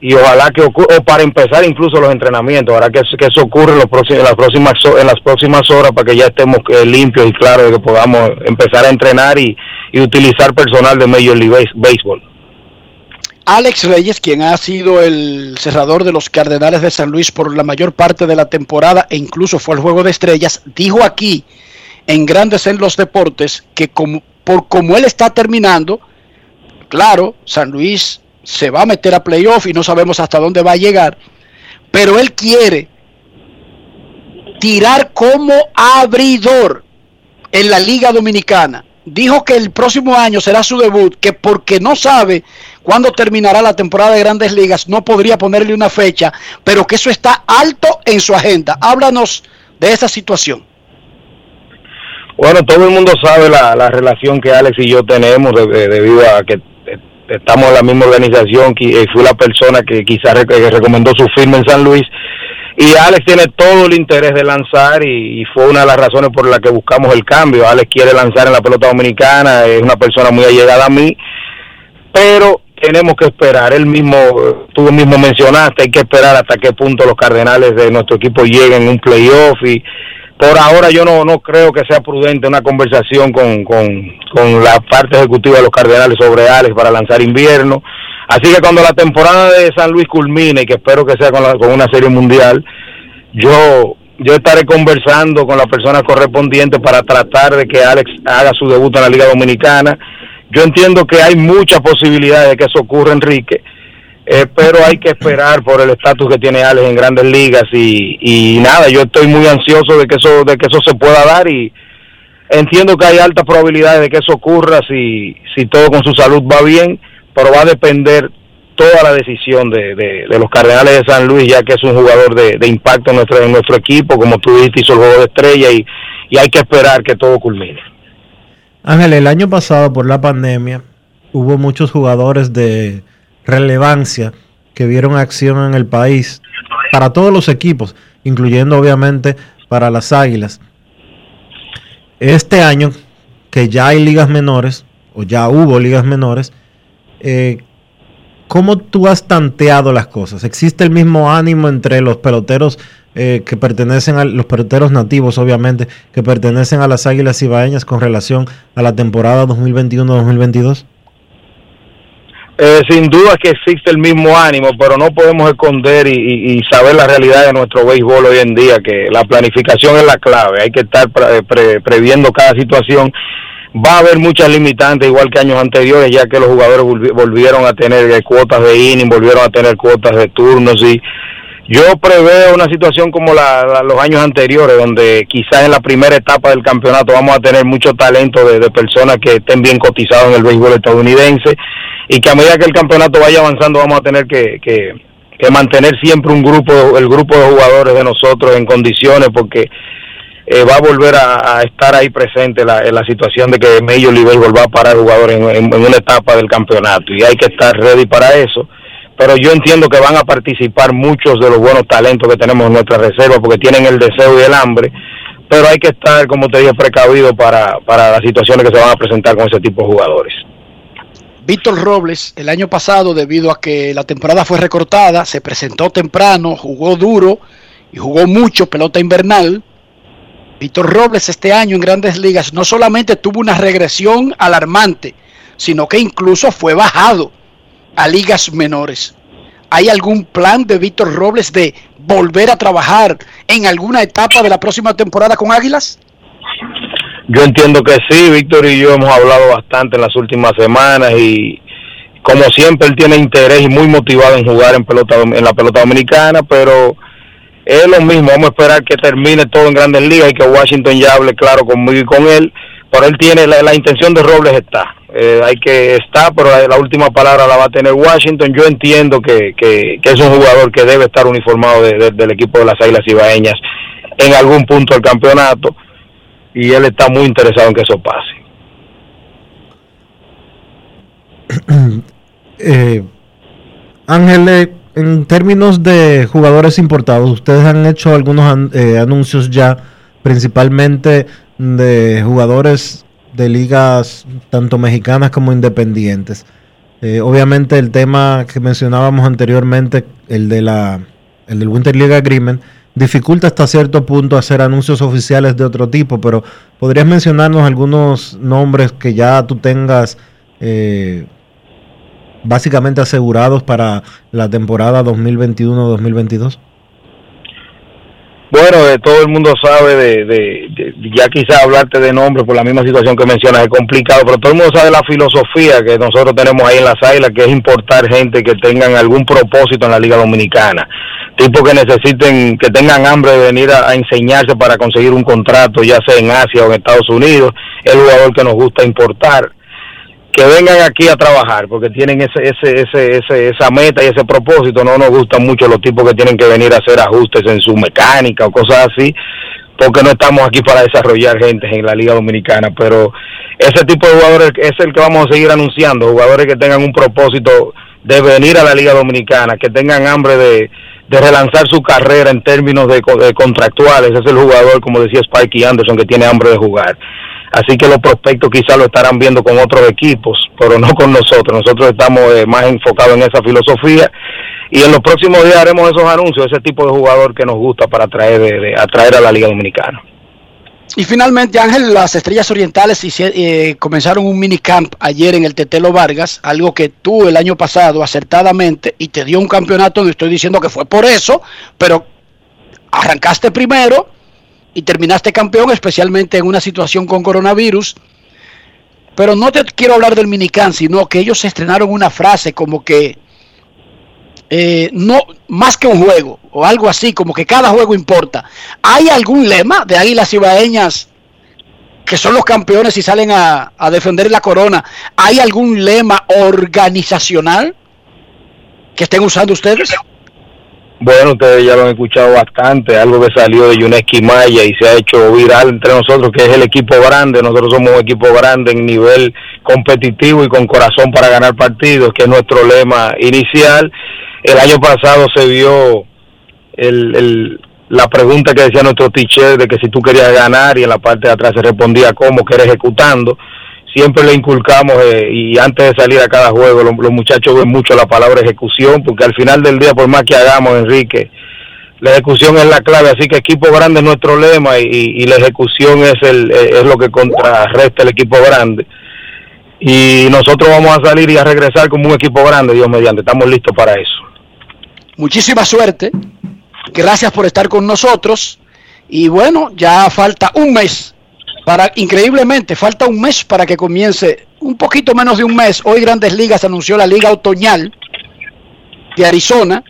y ojalá que ocurra, o para empezar incluso los entrenamientos, ojalá que, que eso ocurra en, los próximos, las próximas, en las próximas horas para que ya estemos eh, limpios y claros de que podamos empezar a entrenar y, y utilizar personal de Major League Base- Baseball. Alex Reyes, quien ha sido el cerrador de los Cardenales de San Luis por la mayor parte de la temporada e incluso fue el Juego de Estrellas, dijo aquí en Grandes en los Deportes que como, por como él está terminando, claro, San Luis se va a meter a playoff y no sabemos hasta dónde va a llegar, pero él quiere tirar como abridor en la Liga Dominicana. Dijo que el próximo año será su debut, que porque no sabe cuándo terminará la temporada de grandes ligas, no podría ponerle una fecha, pero que eso está alto en su agenda. Háblanos de esa situación. Bueno, todo el mundo sabe la, la relación que Alex y yo tenemos de- de- debido a que estamos en la misma organización, eh, fui la persona que quizás que recomendó su firma en San Luis. Y Alex tiene todo el interés de lanzar y, fue una de las razones por las que buscamos el cambio. Alex quiere lanzar en la pelota dominicana, es una persona muy allegada a mí, pero tenemos que esperar. Él mismo, eh, tú mismo mencionaste, hay que esperar hasta qué punto los Cardenales de nuestro equipo lleguen a un playoff y por ahora yo no, no creo que sea prudente una conversación con, con, con la parte ejecutiva de los Cardenales sobre Alex para lanzar invierno. Así que cuando la temporada de San Luis culmine, y que espero que sea con, la- con una serie mundial, yo yo estaré conversando con las personas correspondientes para tratar de que Alex haga su debut en la Liga Dominicana. Yo entiendo que hay muchas posibilidades de que eso ocurra, Enrique, eh, pero hay que esperar por el estatus que tiene Alex en Grandes Ligas y, y nada, yo estoy muy ansioso de que eso de que eso se pueda dar y entiendo que hay altas probabilidades de que eso ocurra si si todo con su salud va bien, pero va a depender toda la decisión de, de, los Cardenales de San Luis, ya que es un jugador de, de impacto en nuestro, en nuestro equipo, como tú dijiste, hizo el juego de estrella y, y hay que esperar que todo culmine. Ángel, el año pasado por la pandemia hubo muchos jugadores de relevancia que vieron acción en el país para todos los equipos, incluyendo obviamente para las Águilas. Este año que ya hay ligas menores, o ya hubo ligas menores, eh, ¿cómo tú has tanteado las cosas? ¿Existe el mismo ánimo entre los peloteros eh, que pertenecen a los peloteros nativos, obviamente, que pertenecen a las Águilas Ibaeñas con relación a la temporada 2021-2022? Eh, sin duda que existe el mismo ánimo, pero no podemos esconder y, y- saber la realidad de nuestro béisbol hoy en día, que la planificación es la clave, hay que estar pre- pre- previendo cada situación. Va a haber muchas limitantes, igual que años anteriores, ya que los jugadores volvi- volvieron a tener eh, cuotas de inning, volvieron a tener cuotas de turnos y yo preveo una situación como la, los años anteriores, donde quizás en la primera etapa del campeonato vamos a tener mucho talento de, personas que estén bien cotizados en el béisbol estadounidense y que a medida que el campeonato vaya avanzando vamos a tener que, que, mantener siempre un grupo, el grupo de jugadores de nosotros en condiciones porque eh, va a volver a, estar ahí presente la, la situación de que Major League Baseball va a parar jugadores en- en una etapa del campeonato y hay que estar ready para eso. Pero yo entiendo que van a participar muchos de los buenos talentos que tenemos en nuestra reserva porque tienen el deseo y el hambre, pero hay que estar, como te dije, precavido para, para las situaciones que se van a presentar con ese tipo de jugadores. Víctor Robles, el año pasado, debido a que la temporada fue recortada, se presentó temprano, jugó duro y jugó mucho pelota invernal. Víctor Robles este año en grandes ligas no solamente tuvo una regresión alarmante, sino que incluso fue bajado a ligas menores. ¿Hay algún plan de Víctor Robles de volver a trabajar en alguna etapa de la próxima temporada con Águilas? Yo entiendo que sí, Víctor y yo hemos hablado bastante en las últimas semanas y como siempre él tiene interés y muy motivado en jugar en pelota en la pelota dominicana, pero es lo mismo, vamos a esperar que termine todo en Grandes Ligas y que Washington ya hable claro conmigo y con él, pero él tiene la, intención de Robles está, eh, hay que estar, pero la, última palabra la va a tener Washington. Yo entiendo que, que, es un jugador que debe estar uniformado del equipo de las Águilas Ibaeñas en algún punto del campeonato y él está muy interesado en que eso pase. eh, Ángel, en términos de jugadores importados, ustedes han hecho algunos eh, anuncios ya, principalmente de jugadores de ligas tanto mexicanas como independientes. Eh, obviamente el tema que mencionábamos anteriormente, el de la el del Winter League Agreement, dificulta hasta cierto punto hacer anuncios oficiales de otro tipo, pero podrías mencionarnos algunos nombres que ya tú tengas eh, básicamente asegurados para la temporada 2021-2022? Bueno, de todo el mundo sabe de, ya quizás hablarte de nombres por la misma situación que mencionas es complicado, pero todo el mundo sabe la filosofía que nosotros tenemos ahí en las águilas, que es importar gente que tengan algún propósito en la Liga Dominicana, tipos que necesiten, que tengan hambre de venir a, a enseñarse para conseguir un contrato, ya sea en Asia o en Estados Unidos, el jugador que nos gusta importar que vengan aquí a trabajar porque tienen ese, ese, ese, ese, esa meta y ese propósito. No nos gustan mucho los tipos que tienen que venir a hacer ajustes en su mecánica o cosas así, porque no estamos aquí para desarrollar gente en la Liga Dominicana. Pero ese tipo de jugadores es el que vamos a seguir anunciando, jugadores que tengan un propósito de venir a la Liga Dominicana, que tengan hambre de, de relanzar su carrera en términos de, de contractuales. Es el jugador, como decía Spikey Anderson, que tiene hambre de jugar. Así que los prospectos quizás lo estarán viendo con otros equipos, pero no con nosotros. Nosotros estamos eh, más enfocados en esa filosofía y en los próximos días haremos esos anuncios, ese tipo de jugador que nos gusta para atraer, de, atraer a la Liga Dominicana. Y finalmente, Ángel, las Estrellas Orientales eh, comenzaron un minicamp ayer en el Tetelo Vargas, algo que tú el año pasado acertadamente y te dio un campeonato, no estoy diciendo que fue por eso, pero arrancaste primero y terminaste campeón, especialmente en una situación con coronavirus. Pero no te quiero hablar del minicam, sino que ellos estrenaron una frase como que eh, no más que un juego o algo así, como que cada juego importa. ¿Hay algún lema de Águilas Ibaeñas que son los campeones y salen a, a defender la corona? ¿Hay algún lema organizacional que estén usando ustedes? Bueno, ustedes ya lo han escuchado bastante, algo que salió de Yuneski Maya y se ha hecho viral entre nosotros, que es el equipo grande. Nosotros somos un equipo grande en nivel competitivo y con corazón para ganar partidos, que es nuestro lema inicial. El año pasado se vio el, el, la pregunta que decía nuestro teacher de que si tú querías ganar y en la parte de atrás se respondía cómo, que era ejecutando siempre le inculcamos eh, y antes de salir a cada juego los, muchachos ven mucho la palabra ejecución porque al final del día por más que hagamos Enrique la ejecución es la clave así que equipo grande es nuestro lema y, la ejecución es el es lo que contrarresta el equipo grande. Y nosotros vamos a salir y a regresar como un equipo grande Dios mediante estamos listos para eso. Muchísima suerte gracias por estar con nosotros y bueno ya falta un mes increíblemente, falta un mes para que comience, un poquito menos de un mes. Hoy Grandes Ligas anunció la Liga Otoñal de Arizona,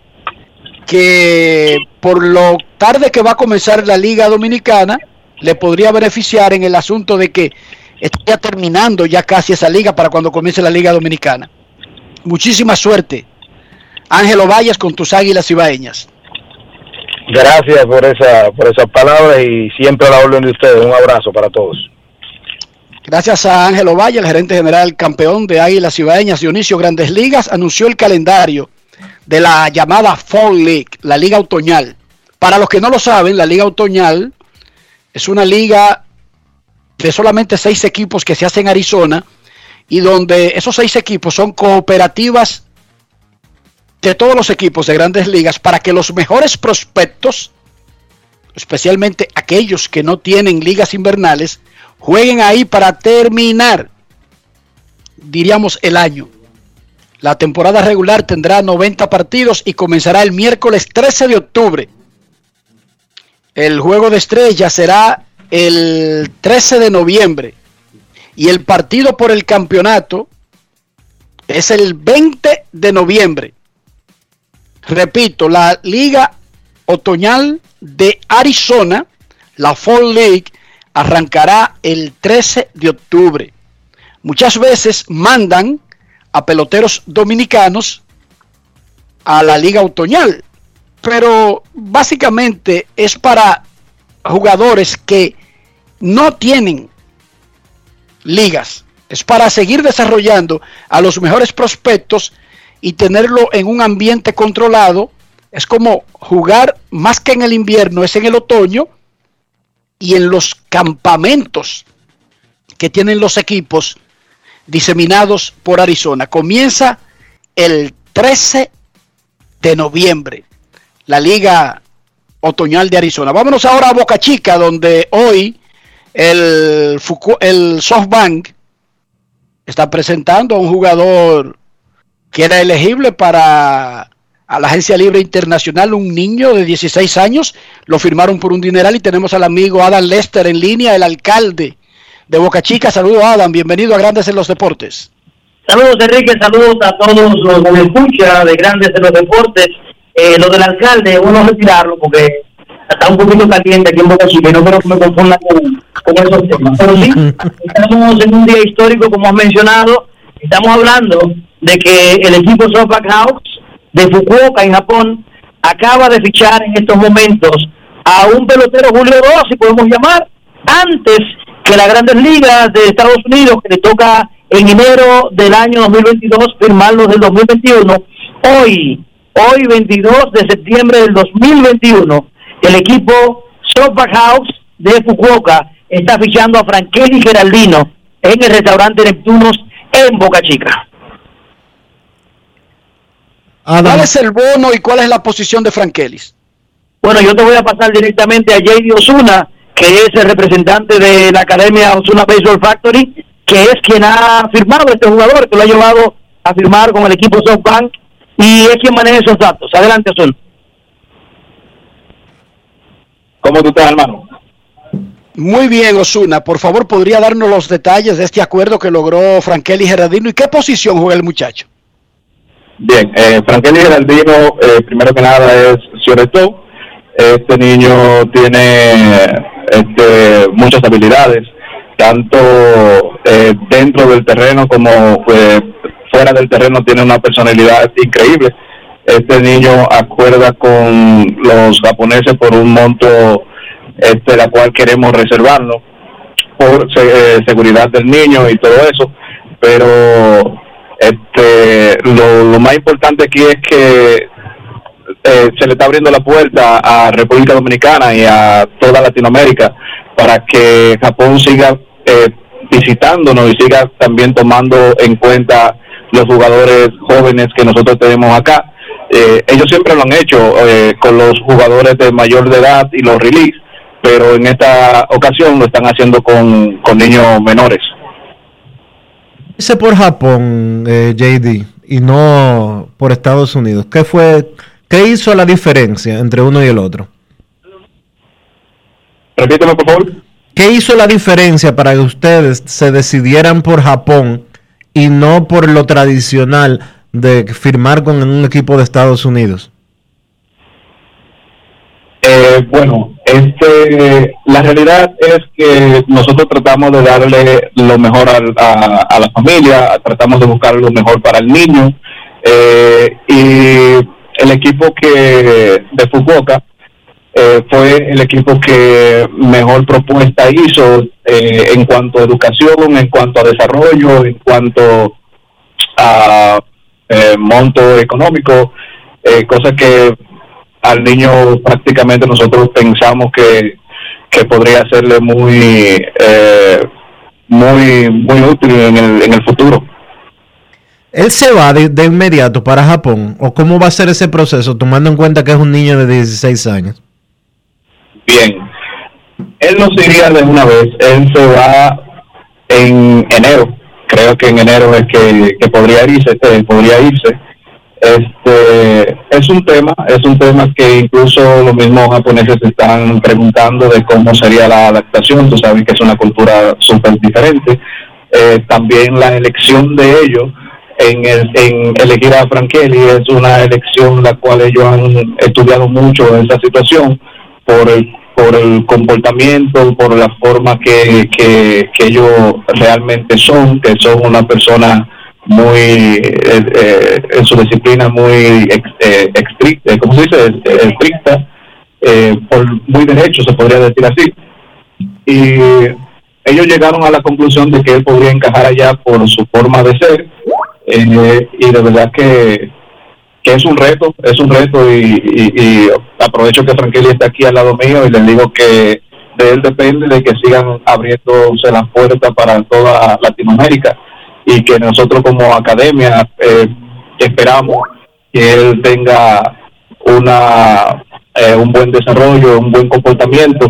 que por lo tarde que va a comenzar la Liga Dominicana, le podría beneficiar en el asunto de que está terminando ya casi esa liga para cuando comience la Liga Dominicana. Muchísima suerte, Ángelo Valles, con tus águilas ibaeñas. Gracias por esa por esas palabras y siempre a la orden de ustedes. Un abrazo para todos. Gracias a Ángelo Valle, el gerente general campeón de Águilas Ibaeñas Dionisio Grandes Ligas, anunció el calendario de la llamada Fall League, la liga otoñal. Para los que no lo saben, la liga otoñal es una liga de solamente seis equipos que se hace en Arizona y donde esos seis equipos son cooperativas de todos los equipos de grandes ligas para que los mejores prospectos, especialmente aquellos que no tienen ligas invernales, jueguen ahí para terminar, diríamos, el año. La temporada regular tendrá 90 partidos y comenzará el miércoles 13 de octubre. El juego de estrella será el 13 de noviembre. Y el partido por el campeonato es el 20 de noviembre. Repito, la Liga Otoñal de Arizona, la Fall League, arrancará el 13 de octubre. Muchas veces mandan a peloteros dominicanos a la Liga Otoñal, pero básicamente es para jugadores que no tienen ligas. Es para seguir desarrollando a los mejores prospectos y tenerlo en un ambiente controlado. Es como jugar más que en el invierno, es en el otoño y en los campamentos que tienen los equipos diseminados por Arizona. Comienza el 13 de noviembre la Liga Otoñal de Arizona. Vámonos ahora a Boca Chica, donde hoy el, el SoftBank está presentando a un jugador que era elegible para a la Agencia Libre Internacional, un niño de 16 años, lo firmaron por un dineral y tenemos al amigo Adam Lester en línea, el alcalde de Boca Chica. Saludos Adam, bienvenido a Grandes en los Deportes. Saludos Enrique, saludos a todos los que me escuchan de Grandes en los Deportes. Eh, lo del alcalde, uno retirarlo porque está un poquito caliente aquí en Boca Chica y no quiero que me confunda con, con esos temas. Pero sí, estamos en un día histórico, como has mencionado, estamos hablando de que el equipo SoftBank Hawks de Fukuoka en Japón acaba de fichar en estos momentos a un pelotero Julio si podemos llamar, antes que las grandes ligas de Estados Unidos, que le toca en enero del año 2022 firmarlo del 2021. Hoy, hoy 22 de septiembre del 2021, el equipo SoftBank House de Fukuoka está fichando a Frankelli Geraldino en el restaurante Neptunos en Boca Chica. ¿Cuál es el bono y cuál es la posición de Frankelis? Bueno, yo te voy a pasar directamente a JD Osuna, que es el representante de la Academia Osuna Baseball Factory, que es quien ha firmado este jugador, que lo ha llevado a firmar con el equipo SoftBank y es quien maneja esos datos. Adelante, Osuna. ¿Cómo tú estás, hermano? Muy bien, Osuna. Por favor, ¿podría darnos los detalles de este acuerdo que logró Frankelli Gerardino y qué posición juega el muchacho? Bien, eh, Frankelli Geraldino, eh, primero que nada es todo. Este niño tiene este, muchas habilidades, tanto eh, dentro del terreno como pues, fuera del terreno tiene una personalidad increíble. Este niño acuerda con los japoneses por un monto este, la cual queremos reservarlo por eh, seguridad del niño y todo eso, pero este, lo, más importante aquí es que eh, se le está abriendo la puerta a República Dominicana y a toda Latinoamérica para que Japón siga eh, visitándonos y siga también tomando en cuenta los jugadores jóvenes que nosotros tenemos acá. Eh, ellos siempre lo han hecho con los jugadores de mayor de edad y los release, pero en esta ocasión lo están haciendo con, con niños menores hice por Japón, eh, JD, y no por Estados Unidos? ¿Qué fue, qué hizo la diferencia entre uno y el otro? Repíteme, por favor. ¿Qué hizo la diferencia para que ustedes se decidieran por Japón y no por lo tradicional de firmar con un equipo de Estados Unidos? Eh, bueno, este, la realidad es que nosotros tratamos de darle lo mejor a, la familia, tratamos de buscar lo mejor para el niño eh, y el equipo que de Fukuoka eh, fue el equipo que mejor propuesta hizo eh, en cuanto a educación, en cuanto a desarrollo, en cuanto a monto económico, cosa que al niño prácticamente nosotros pensamos que, podría serle muy eh, muy muy útil en el, en el futuro. ¿Él se va de, de, inmediato para Japón? ¿O cómo va a ser ese proceso, tomando en cuenta que es un niño de 16 años? Bien, él no se iría de una vez, él se va en enero, creo que en enero es que, que podría irse, eh, podría irse. Este es un tema, es un tema que incluso los mismos japoneses están preguntando de cómo sería la adaptación. Tú sabes que es una cultura súper diferente. Eh, también la elección de ellos en, el, en elegir a Frankeli es una elección la cual ellos han estudiado mucho esa situación por el por el comportamiento, por la forma que, que, que ellos realmente son, que son una persona muy eh, eh, en su disciplina muy eh, estricta, ¿cómo se dice? Estricta, por muy derecho se podría decir así. Y ellos llegaron a la conclusión de que él podría encajar allá por su forma de ser y de verdad que que es un reto, es un reto y, aprovecho que Frankelly está aquí al lado mío y les digo que de él depende de que sigan abriéndose las puertas para toda Latinoamérica y que nosotros como academia eh, esperamos que él tenga una eh, un buen desarrollo, un buen comportamiento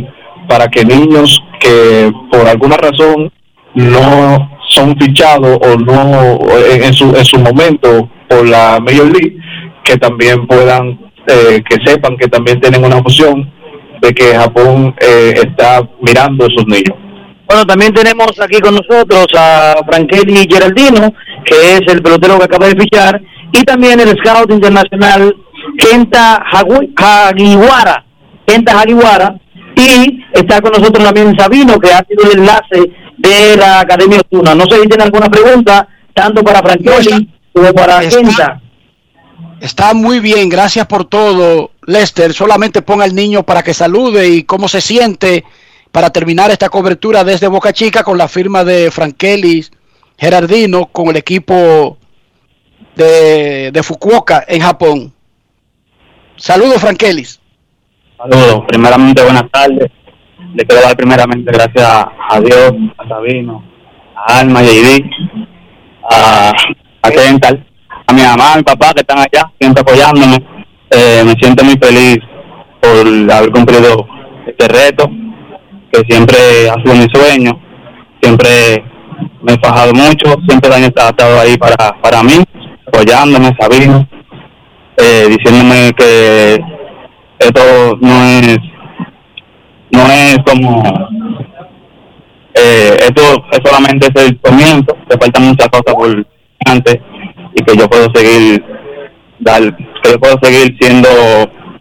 para que niños que por alguna razón no son fichados o no en su, en su momento por la Major League que también puedan, eh, que sepan que también tienen una opción de que Japón eh, está mirando a esos niños. Bueno, también tenemos aquí con nosotros a Frankeli Geraldino, que es el pelotero que acaba de fichar, y también el scout internacional Kenta Hagiwara. Kenta Hagiwara, y está con nosotros también Sabino, que ha sido el enlace de la Academia Osuna. No sé si tienen alguna pregunta, tanto para Frankeli como para Kenta. Está muy bien, gracias por todo, Lester. Solamente ponga al niño para que salude y cómo se siente para terminar esta cobertura desde Boca Chica con la firma de Frankelis Gerardino con el equipo de, de Fukuoka en Japón. Saludos, Frankelis. Saludos, primeramente buenas tardes. Le quiero dar primeramente gracias a Dios, a Sabino, a Alma a Ivy, a, a Kental a mi mamá, a mi papá que están allá, siempre apoyándome. Eh, me siento muy feliz por haber cumplido este reto, que siempre ha sido mi sueño. Siempre me he fajado mucho, siempre han estado ahí para, para mí, apoyándome, sabiendo, eh, diciéndome que esto no es no es como eh, esto es solamente el comienzo, que faltan muchas cosas por antes y que yo puedo seguir dar, que yo puedo seguir siendo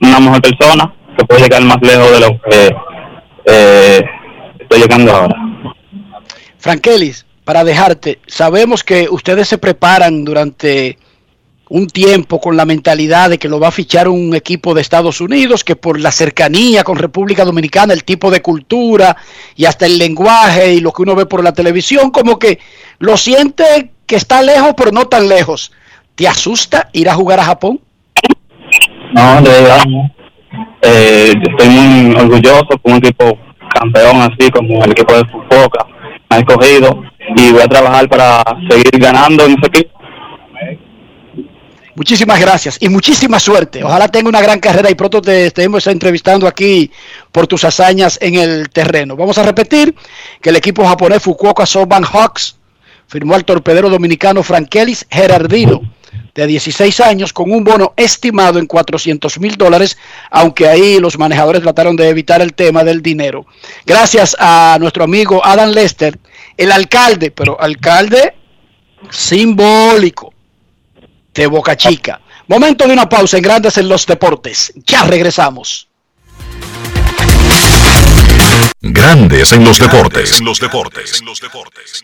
una mejor persona, que puedo llegar más lejos de lo que eh, estoy llegando ahora. Frankelis, para dejarte, sabemos que ustedes se preparan durante un tiempo con la mentalidad de que lo va a fichar un equipo de Estados Unidos, que por la cercanía con República Dominicana, el tipo de cultura y hasta el lenguaje y lo que uno ve por la televisión, como que lo siente que está lejos, pero no tan lejos. ¿Te asusta ir a jugar a Japón? No, de verdad eh, estoy muy orgulloso con un equipo campeón así como el equipo de Fukuoka. Me ha escogido y voy a trabajar para seguir ganando en ese equipo. Muchísimas gracias y muchísima suerte. Ojalá tenga una gran carrera y pronto te estemos entrevistando aquí por tus hazañas en el terreno. Vamos a repetir que el equipo japonés Fukuoka Soban Hawks firmó al torpedero dominicano Frankelis Gerardino, de 16 años, con un bono estimado en 400 mil dólares, aunque ahí los manejadores trataron de evitar el tema del dinero. Gracias a nuestro amigo Adam Lester, el alcalde, pero alcalde simbólico de Boca Chica. Momento de una pausa en Grandes en los Deportes. Ya regresamos. Grandes en los deportes. En los deportes. En los deportes.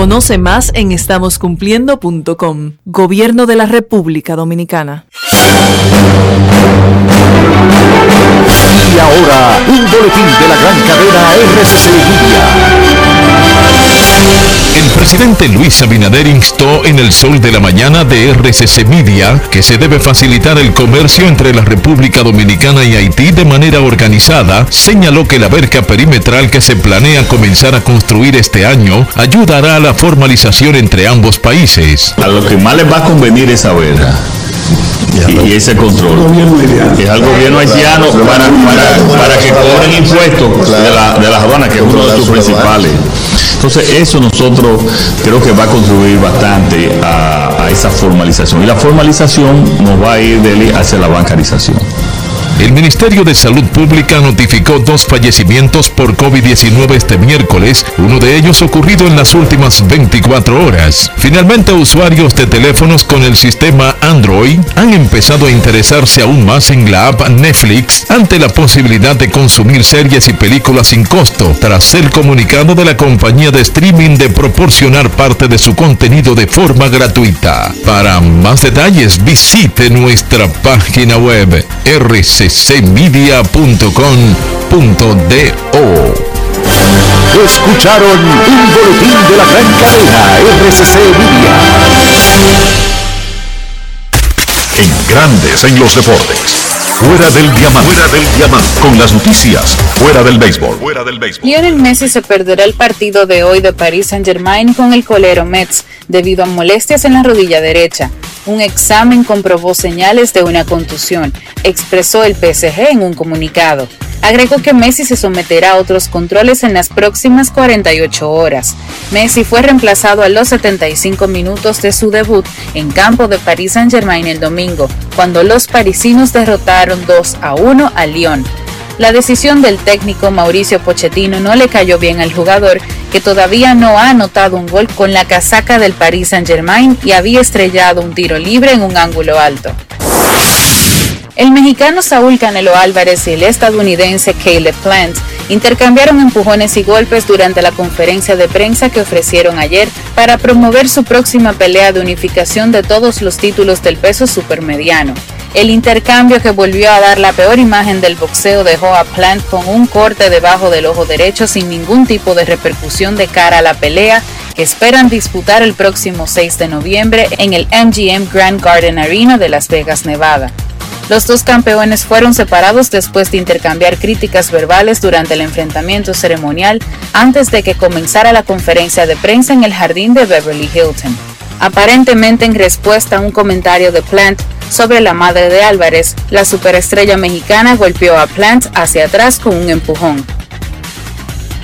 Conoce más en estamoscumpliendo.com. Gobierno de la República Dominicana. Y ahora, un boletín de la gran cadena RCC El presidente Luis Abinader instó en el sol de la mañana de RCC Media que se debe facilitar el comercio entre la República Dominicana y Haití de manera organizada. Señaló que la verca perimetral que se planea comenzar a construir este año ayudará a la formalización entre ambos países. A lo que más les va a convenir esa verja y, y ese control es al gobierno haitiano para, para, para que cobren impuestos de la, de las aduanas, que es uno de sus principales. Entonces eso nosotros creo que va a contribuir bastante a, esa formalización. Y la formalización nos va a ir de hacia la bancarización. El Ministerio de Salud Pública notificó dos fallecimientos por COVID-19 este miércoles, uno de ellos ocurrido en las últimas 24 horas. Finalmente, usuarios de teléfonos con el sistema Android han empezado a interesarse aún más en la app Netflix ante la posibilidad de consumir series y películas sin costo, tras el comunicado de la compañía de streaming de proporcionar parte de su contenido de forma gratuita. Para más detalles, visite nuestra página web rccmedia.com.do. Escucharon un boletín de la gran cadena RCC Media. En Grandes en los Deportes. Fuera del diamante. Fuera del diamante. Con las noticias. Fuera del béisbol. Fuera del béisbol. Lionel Messi se perderá el partido de hoy de Paris Saint-Germain con el colero Mets debido a molestias en la rodilla derecha. Un examen comprobó señales de una contusión, expresó el PSG en un comunicado. Agregó que Messi se someterá a otros controles en las próximas 48 horas. Messi fue reemplazado a los 75 minutos de su debut en campo de Paris Saint-Germain el domingo, cuando los parisinos derrotaron 2 a 1 a Lyon. La decisión del técnico Mauricio Pochettino no le cayó bien al jugador, que todavía no ha anotado un gol con la casaca del Paris Saint-Germain y había estrellado un tiro libre en un ángulo alto. El mexicano Saúl Canelo Álvarez y el estadounidense Caleb Plant intercambiaron empujones y golpes durante la conferencia de prensa que ofrecieron ayer para promover su próxima pelea de unificación de todos los títulos del peso supermediano. El intercambio que volvió a dar la peor imagen del boxeo dejó a Plant con un corte debajo del ojo derecho sin ningún tipo de repercusión de cara a la pelea que esperan disputar el próximo 6 de noviembre en el MGM Grand Garden Arena de Las Vegas, Nevada. Los dos campeones fueron separados después de intercambiar críticas verbales durante el enfrentamiento ceremonial antes de que comenzara la conferencia de prensa en el jardín de Beverly Hilton. Aparentemente en respuesta a un comentario de Plant, sobre la madre de Álvarez, la superestrella mexicana golpeó a Plant hacia atrás con un empujón.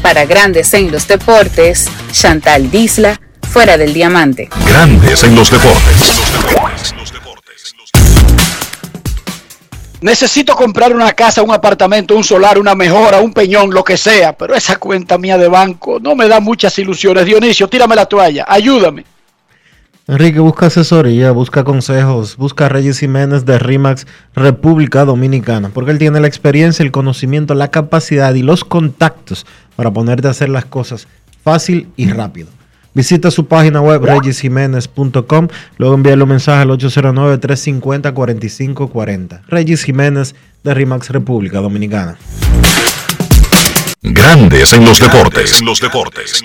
Para Grandes en los Deportes, Chantal Disla, fuera del diamante. Grandes en los deportes. Necesito comprar una casa, un apartamento, un solar, una mejora, un peñón, lo que sea, pero esa cuenta mía de banco no me da muchas ilusiones. Dionisio, tírame la toalla, ayúdame. Enrique, busca asesoría, busca consejos, busca a Reyes Jiménez de RIMAX República Dominicana, porque él tiene la experiencia, el conocimiento, la capacidad y los contactos para ponerte a hacer las cosas fácil y rápido. Visita su página web regisjiménez.com, luego envíale un mensaje al 809-350-4540. Regis Jiménez de RIMAX República Dominicana. Grandes en los deportes. En los deportes.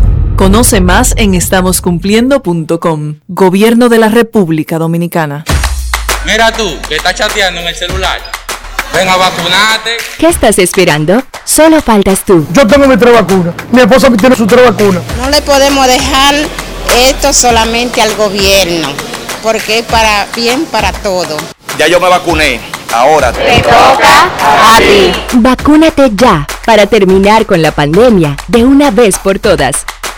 Conoce más en estamoscumpliendo.com. Gobierno de la República Dominicana. Mira tú, que estás chateando en el celular. Ven a vacunarte. ¿Qué estás esperando? Solo faltas tú. Yo tengo mi tres vacunas. Mi esposa tiene su tres vacunas. No le podemos dejar esto solamente al gobierno, porque es para bien para todo. Ya yo me vacuné. Ahora te toca a ti. Vacúnate ya para terminar con la pandemia de una vez por todas.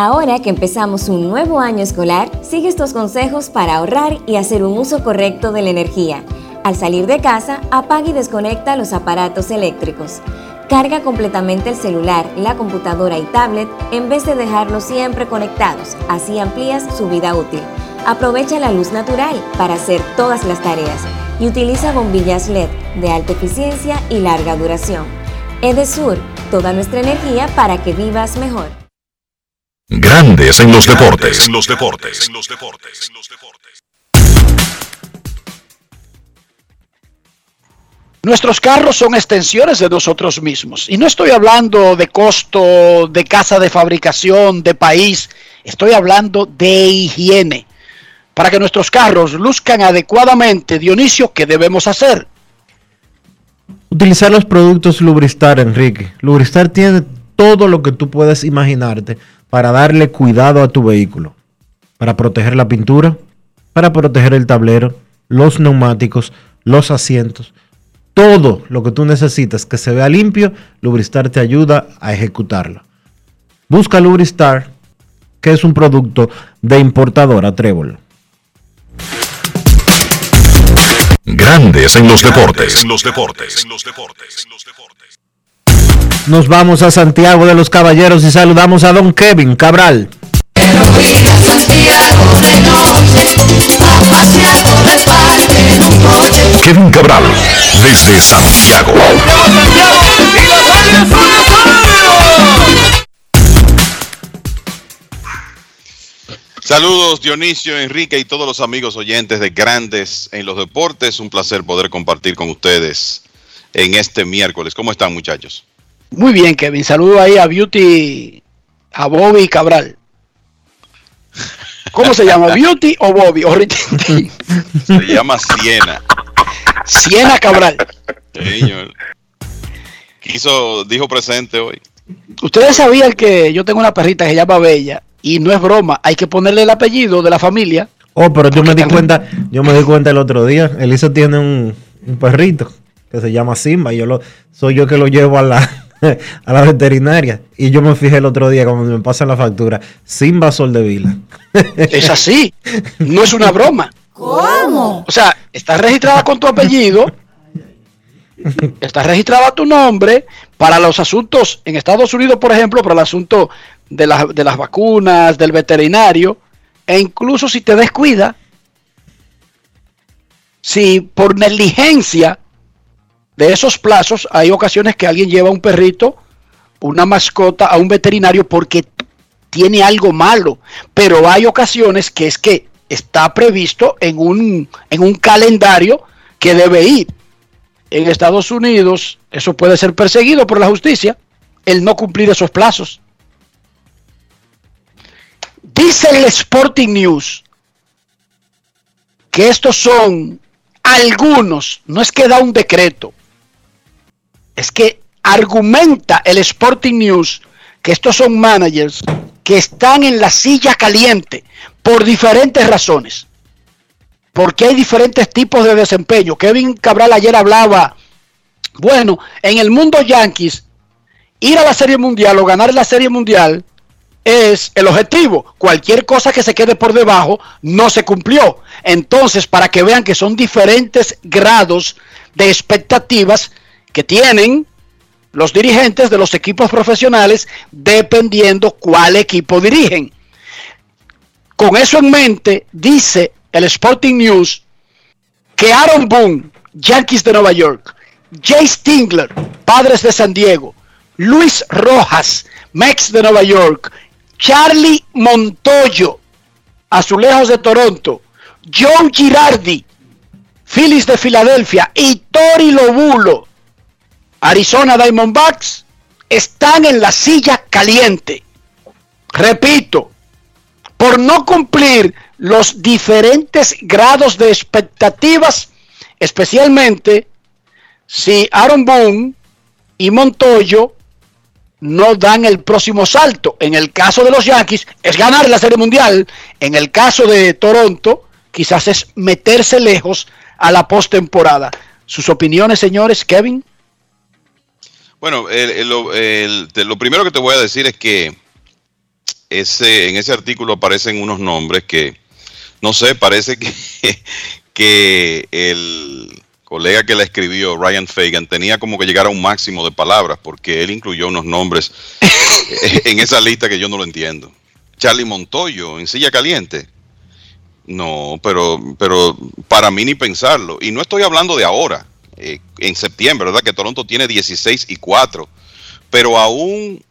Ahora que empezamos un nuevo año escolar, sigue estos consejos para ahorrar y hacer un uso correcto de la energía. Al salir de casa, apaga y desconecta los aparatos eléctricos. Carga completamente el celular, la computadora y tablet en vez de dejarlos siempre conectados, así amplías su vida útil. Aprovecha la luz natural para hacer todas las tareas y utiliza bombillas LED de alta eficiencia y larga duración. Edesur, toda nuestra energía para que vivas mejor. Grandes en los deportes. En los deportes. Nuestros carros son extensiones de nosotros mismos. Y no estoy hablando de costo, de casa de fabricación, de país. Estoy hablando de higiene. Para que nuestros carros luzcan adecuadamente, Dionisio, ¿qué debemos hacer? Utilizar los productos Lubristar, Enrique. Lubristar tiene todo lo que tú puedes imaginarte para darle cuidado a tu vehículo. Para proteger la pintura, para proteger el tablero, los neumáticos, los asientos todo lo que tú necesitas que se vea limpio, Lubristar te ayuda a ejecutarlo. Busca Lubristar, que es un producto de importadora Trébol. Grandes en los deportes. En los deportes. Nos vamos a Santiago de los Caballeros y saludamos a don Kevin Cabral. Kevin Cabral, desde Santiago. Saludos Dionisio, Enrique y todos los amigos oyentes de Grandes en los Deportes. Un placer poder compartir con ustedes en este miércoles. ¿Cómo están muchachos? Muy bien, Kevin. Saludo ahí a Beauty, a Bobby Cabral. ¿Cómo se llama? ¿Beauty o Bobby? O se llama Siena. Siena Cabral. Señor. Quiso, dijo presente hoy. Ustedes sabían que yo tengo una perrita que se llama Bella y no es broma, hay que ponerle el apellido de la familia. Oh, pero yo me di cuenta, yo me di cuenta el otro día. Elisa tiene un, un perrito que se llama Simba y yo lo, soy yo que lo llevo a la, a la veterinaria. Y yo me fijé el otro día cuando me pasan la factura, Simba Sol de Vila. Es así, no es una broma. ¿Cómo? O sea, está registrada con tu apellido, está registrada tu nombre para los asuntos en Estados Unidos, por ejemplo, para el asunto de, las- de las vacunas, del veterinario, e incluso si te descuida, si por negligencia de esos plazos hay ocasiones que alguien lleva un perrito, una mascota a un veterinario porque tiene algo malo, pero hay ocasiones que es que está previsto en un, en un calendario que debe ir. En Estados Unidos eso puede ser perseguido por la justicia, el no cumplir esos plazos. Dice el Sporting News que estos son algunos, no es que da un decreto, es que argumenta el Sporting News que estos son managers que están en la silla caliente por diferentes razones. Porque hay diferentes tipos de desempeño. Kevin Cabral ayer hablaba, bueno, en el mundo Yankees, ir a la Serie Mundial o ganar la Serie Mundial es el objetivo. Cualquier cosa que se quede por debajo no se cumplió. Entonces, para que vean que son diferentes grados de expectativas que tienen los dirigentes de los equipos profesionales dependiendo cuál equipo dirigen. Con eso en mente, dice el Sporting News que Aaron Boone, Yankees de Nueva York, Jay Stingler, Padres de San Diego, Luis Rojas, Mex de Nueva York, Charlie Montoyo, Azulejos de Toronto, Joe Girardi, Phillies de Filadelfia y Tori Lobulo, Arizona Diamondbacks, están en la silla caliente. Repito, por no cumplir los diferentes grados de expectativas, especialmente si Aaron Boone y Montoyo no dan el próximo salto. En el caso de los Yankees es ganar la Serie Mundial. En el caso de Toronto, quizás es meterse lejos a la postemporada. Sus opiniones, señores, Kevin. Bueno, el- lo primero que te voy a decir es que ese, en ese artículo aparecen unos nombres que, no sé, parece que, que el colega que la escribió, Ryan Fagan, tenía como que llegar a un máximo de palabras, porque él incluyó unos nombres en esa lista que yo no lo entiendo. Charlie Montoyo, en silla caliente. No, pero, pero para mí ni pensarlo. Y no estoy hablando de ahora, eh, en septiembre, ¿verdad? Que Toronto tiene 16 y 4. Pero aún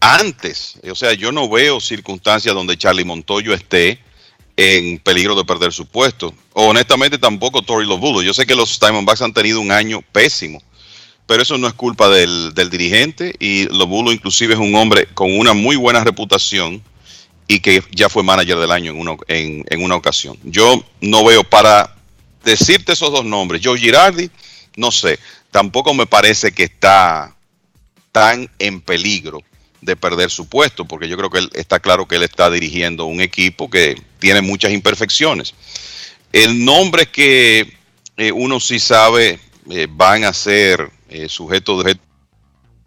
antes, o sea, yo no veo circunstancias donde Charlie Montoyo esté en peligro de perder su puesto. O honestamente tampoco Tori Lobulo. Yo sé que los Diamondbacks han tenido un año pésimo, pero eso no es culpa del, del dirigente y Lobulo inclusive es un hombre con una muy buena reputación y que ya fue manager del año en una, en, en una ocasión. Yo no veo para decirte esos dos nombres. Joe Girardi, no sé, tampoco me parece que está tan en peligro de perder su puesto, porque yo creo que él, está claro que él está dirigiendo un equipo que tiene muchas imperfecciones. El nombre que eh, uno sí sabe eh, van a ser eh, sujetos de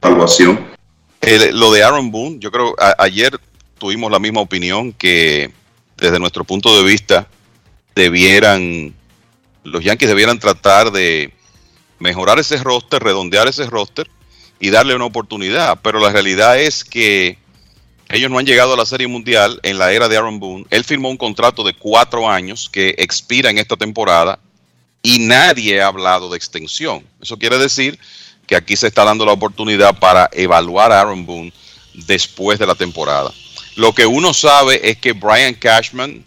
evaluación. Lo de Aaron Boone, yo creo a- ayer tuvimos la misma opinión que desde nuestro punto de vista debieran los Yankees debieran tratar de mejorar ese roster, redondear ese roster y darle una oportunidad. Pero la realidad es que ellos no han llegado a la Serie Mundial en la era de Aaron Boone. Él firmó un contrato de cuatro años que expira en esta temporada y nadie ha hablado de extensión. Eso quiere decir que aquí se está dando la oportunidad para evaluar a Aaron Boone después de la temporada. Lo que uno sabe es que Brian Cashman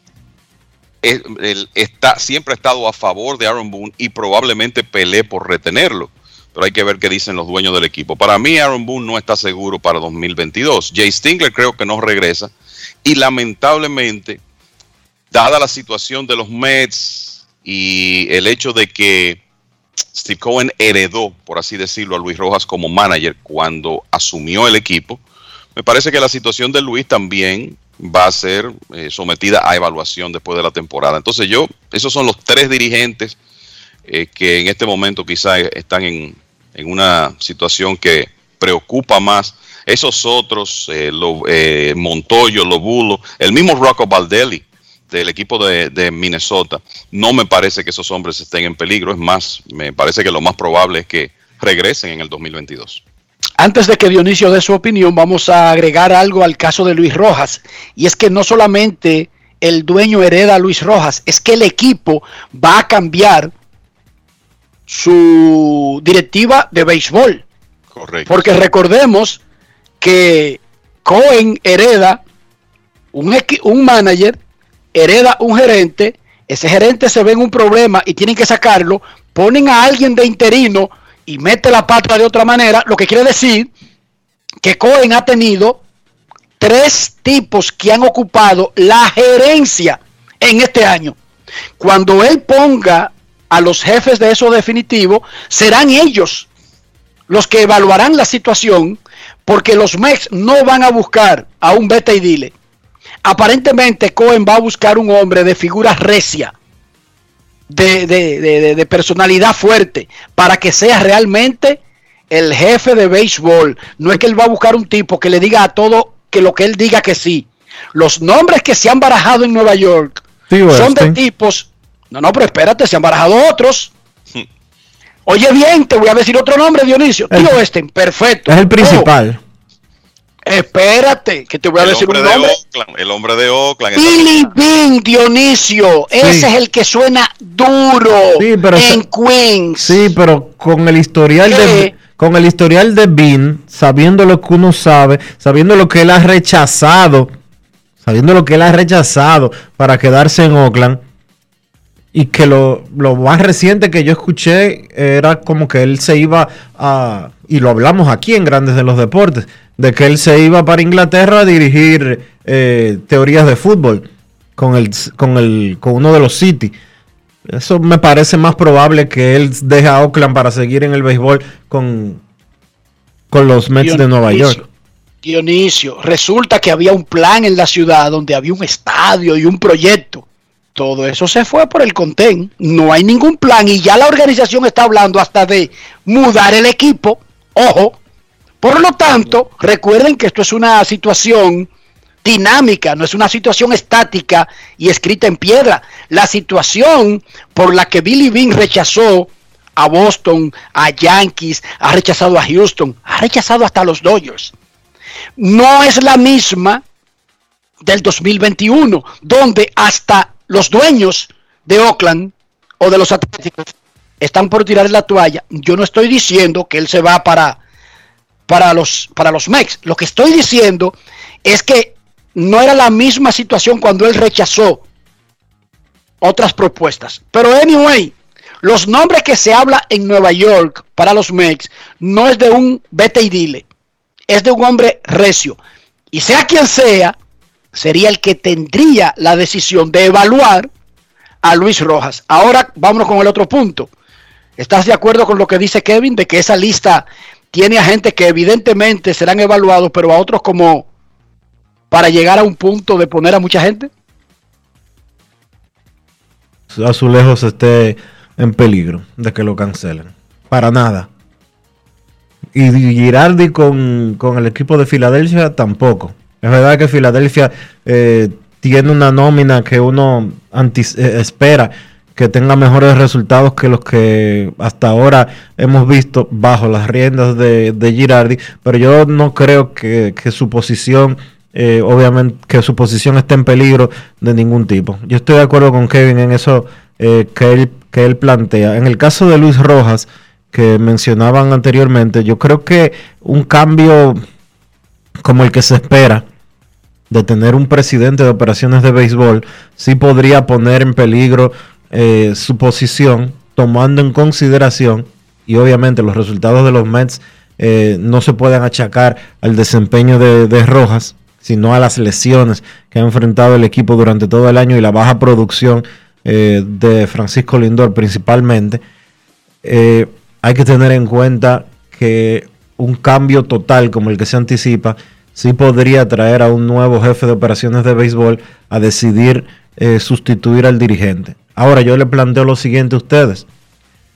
está, siempre ha estado a favor de Aaron Boone y probablemente pelee por retenerlo. Pero hay que ver qué dicen los dueños del equipo. Para mí, Aaron Boone no está seguro para 2022. Jay Stingler creo que no regresa. Y lamentablemente, dada la situación de los Mets y el hecho de que Steve Cohen heredó, por así decirlo, a Luis Rojas como manager cuando asumió el equipo, me parece que la situación de Luis también va a ser eh, sometida a evaluación después de la temporada. Entonces yo, esos son los tres dirigentes eh, que en este momento quizá están en, en, una situación que preocupa más. Esos otros, eh, lo, eh, Montoyo, Lobulo, el mismo Rocco Baldelli del equipo de, de, Minnesota, no me parece que esos hombres estén en peligro. Es más, me parece que lo más probable es que regresen en el 2022. Antes de que Dionisio dé su opinión, vamos a agregar algo al caso de Luis Rojas. Y es que no solamente el dueño hereda a Luis Rojas, es que el equipo va a cambiar su directiva de béisbol. Correcto. Porque recordemos que Cohen hereda un, un manager, hereda un gerente, ese gerente se ve en un problema y tienen que sacarlo, ponen a alguien de interino y mete la pata de otra manera, lo que quiere decir que Cohen ha tenido tres tipos que han ocupado la gerencia en este año. Cuando él ponga a los jefes de eso definitivo, serán ellos los que evaluarán la situación, porque los MEX no van a buscar a un beta y dile. Aparentemente Cohen va a buscar un hombre de figura recia, de, de, de, de, personalidad fuerte, para que sea realmente el jefe de béisbol. No es que él va a buscar un tipo que le diga a todo que lo que él diga que sí. Los nombres que se han barajado en Nueva York son de tipos. No, no, pero espérate, se han barajado otros. Oye bien, te voy a decir otro nombre, Dionisio. El- Tío Este, perfecto. Es el principal. Oh, espérate, que te voy a El decir hombre un de nombre. Oakland, el hombre de Oakland. Billy Bean, Dionisio. Ese es el que suena duro Sí, pero en se- Queens. Sí, pero con el historial ¿Qué? de con el historial de Bean, sabiendo lo que uno sabe, sabiendo lo que él ha rechazado, sabiendo lo que él ha rechazado para quedarse en Oakland, y que lo, lo más reciente que yo escuché era como que él se iba a, y lo hablamos aquí en Grandes de los Deportes, de que él se iba para Inglaterra a dirigir eh, teorías de fútbol con, el, con, el, con uno de los City. Eso me parece más probable que él deje a Oakland para seguir en el béisbol con, con los Mets de Nueva York. Dionisio, resulta que había un plan en la ciudad donde había un estadio y un proyecto. Todo eso se fue por el contén. No hay ningún plan y ya la organización está hablando hasta de mudar el equipo. Ojo. Por lo tanto, recuerden que esto es una situación dinámica, no es una situación estática y escrita en piedra. La situación por la que Billy Bean rechazó a Boston, a Yankees, ha rechazado a Houston, ha rechazado hasta a los Dodgers. No es la misma del 2021, donde hasta los dueños de Oakland o de los Atléticos están por tirar la toalla. Yo no estoy diciendo que él se va para, para los, para los Mex. Lo que estoy diciendo es que no era la misma situación cuando él rechazó otras propuestas. Pero anyway, los nombres que se habla en Nueva York para los Mex no es de un vete y dile, es de un hombre recio. Y sea quien sea, sería el que tendría la decisión de evaluar a Luis Rojas. Ahora vámonos con el otro punto. ¿Estás de acuerdo con lo que dice Kevin de que esa lista tiene a gente que evidentemente serán evaluados, pero a otros como para llegar a un punto de poner a mucha gente? Azulejos esté en peligro de que lo cancelen. Para nada. Y Girardi con, con el equipo de Filadelfia tampoco. Es verdad que Filadelfia eh, tiene una nómina que uno eh, espera que tenga mejores resultados que los que hasta ahora hemos visto bajo las riendas de, Girardi, pero yo no creo que, su posición, eh, obviamente, que su posición esté en peligro de ningún tipo. Yo estoy de acuerdo con Kevin en eso que él plantea. En el caso de Luis Rojas, que mencionaban anteriormente, yo creo que un cambio como el que se espera de tener un presidente de operaciones de béisbol, sí podría poner en peligro eh, su posición, tomando en consideración, y obviamente los resultados de los Mets eh, no se pueden achacar al desempeño de, de Rojas, sino a las lesiones que ha enfrentado el equipo durante todo el año y la baja producción eh, de Francisco Lindor principalmente. Hay que tener en cuenta que un cambio total como el que se anticipa sí podría traer a un nuevo jefe de operaciones de béisbol a decidir eh, sustituir al dirigente. Ahora yo le planteo lo siguiente a ustedes.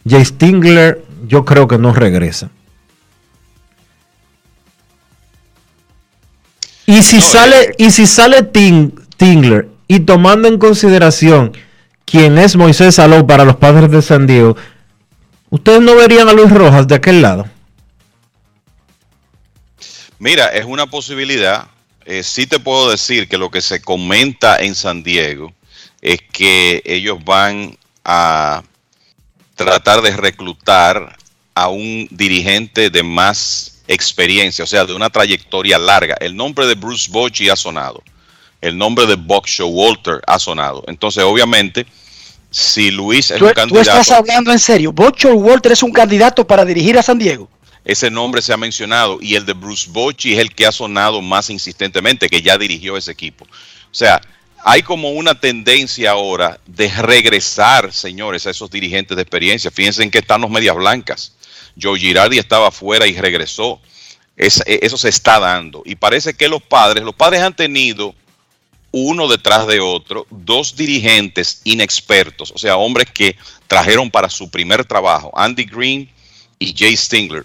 Jay Stingler yo creo que no regresa. Y si sale, eh, y si sale Ting- Tingler y tomando en consideración quién es Moisés Salou para los padres de San Diego, ¿ustedes no verían a Luis Rojas de aquel lado? Mira, es una posibilidad. Eh, sí te puedo decir que lo que se comenta en San Diego es que ellos van a tratar de reclutar a un dirigente de más experiencia, o sea, de una trayectoria larga. El nombre de Bruce Bochy ha sonado. El nombre de Buck Showalter ha sonado. Entonces, obviamente, si Luis es ¿Tú, un tú candidato, estás hablando en serio. Bocho Walter es un candidato para dirigir a San Diego. Ese nombre se ha mencionado y el de Bruce Bochy es el que ha sonado más insistentemente, que ya dirigió ese equipo. O sea, hay como una tendencia ahora de regresar, señores, a esos dirigentes de experiencia. Fíjense en que están los medias blancas. Joe Girardi estaba afuera y regresó. Es- eh, eso se está dando. Y parece que los padres, los padres han tenido uno detrás de otro, dos dirigentes inexpertos, o sea, hombres que trajeron para su primer trabajo, Andy Green y Jay Stingler.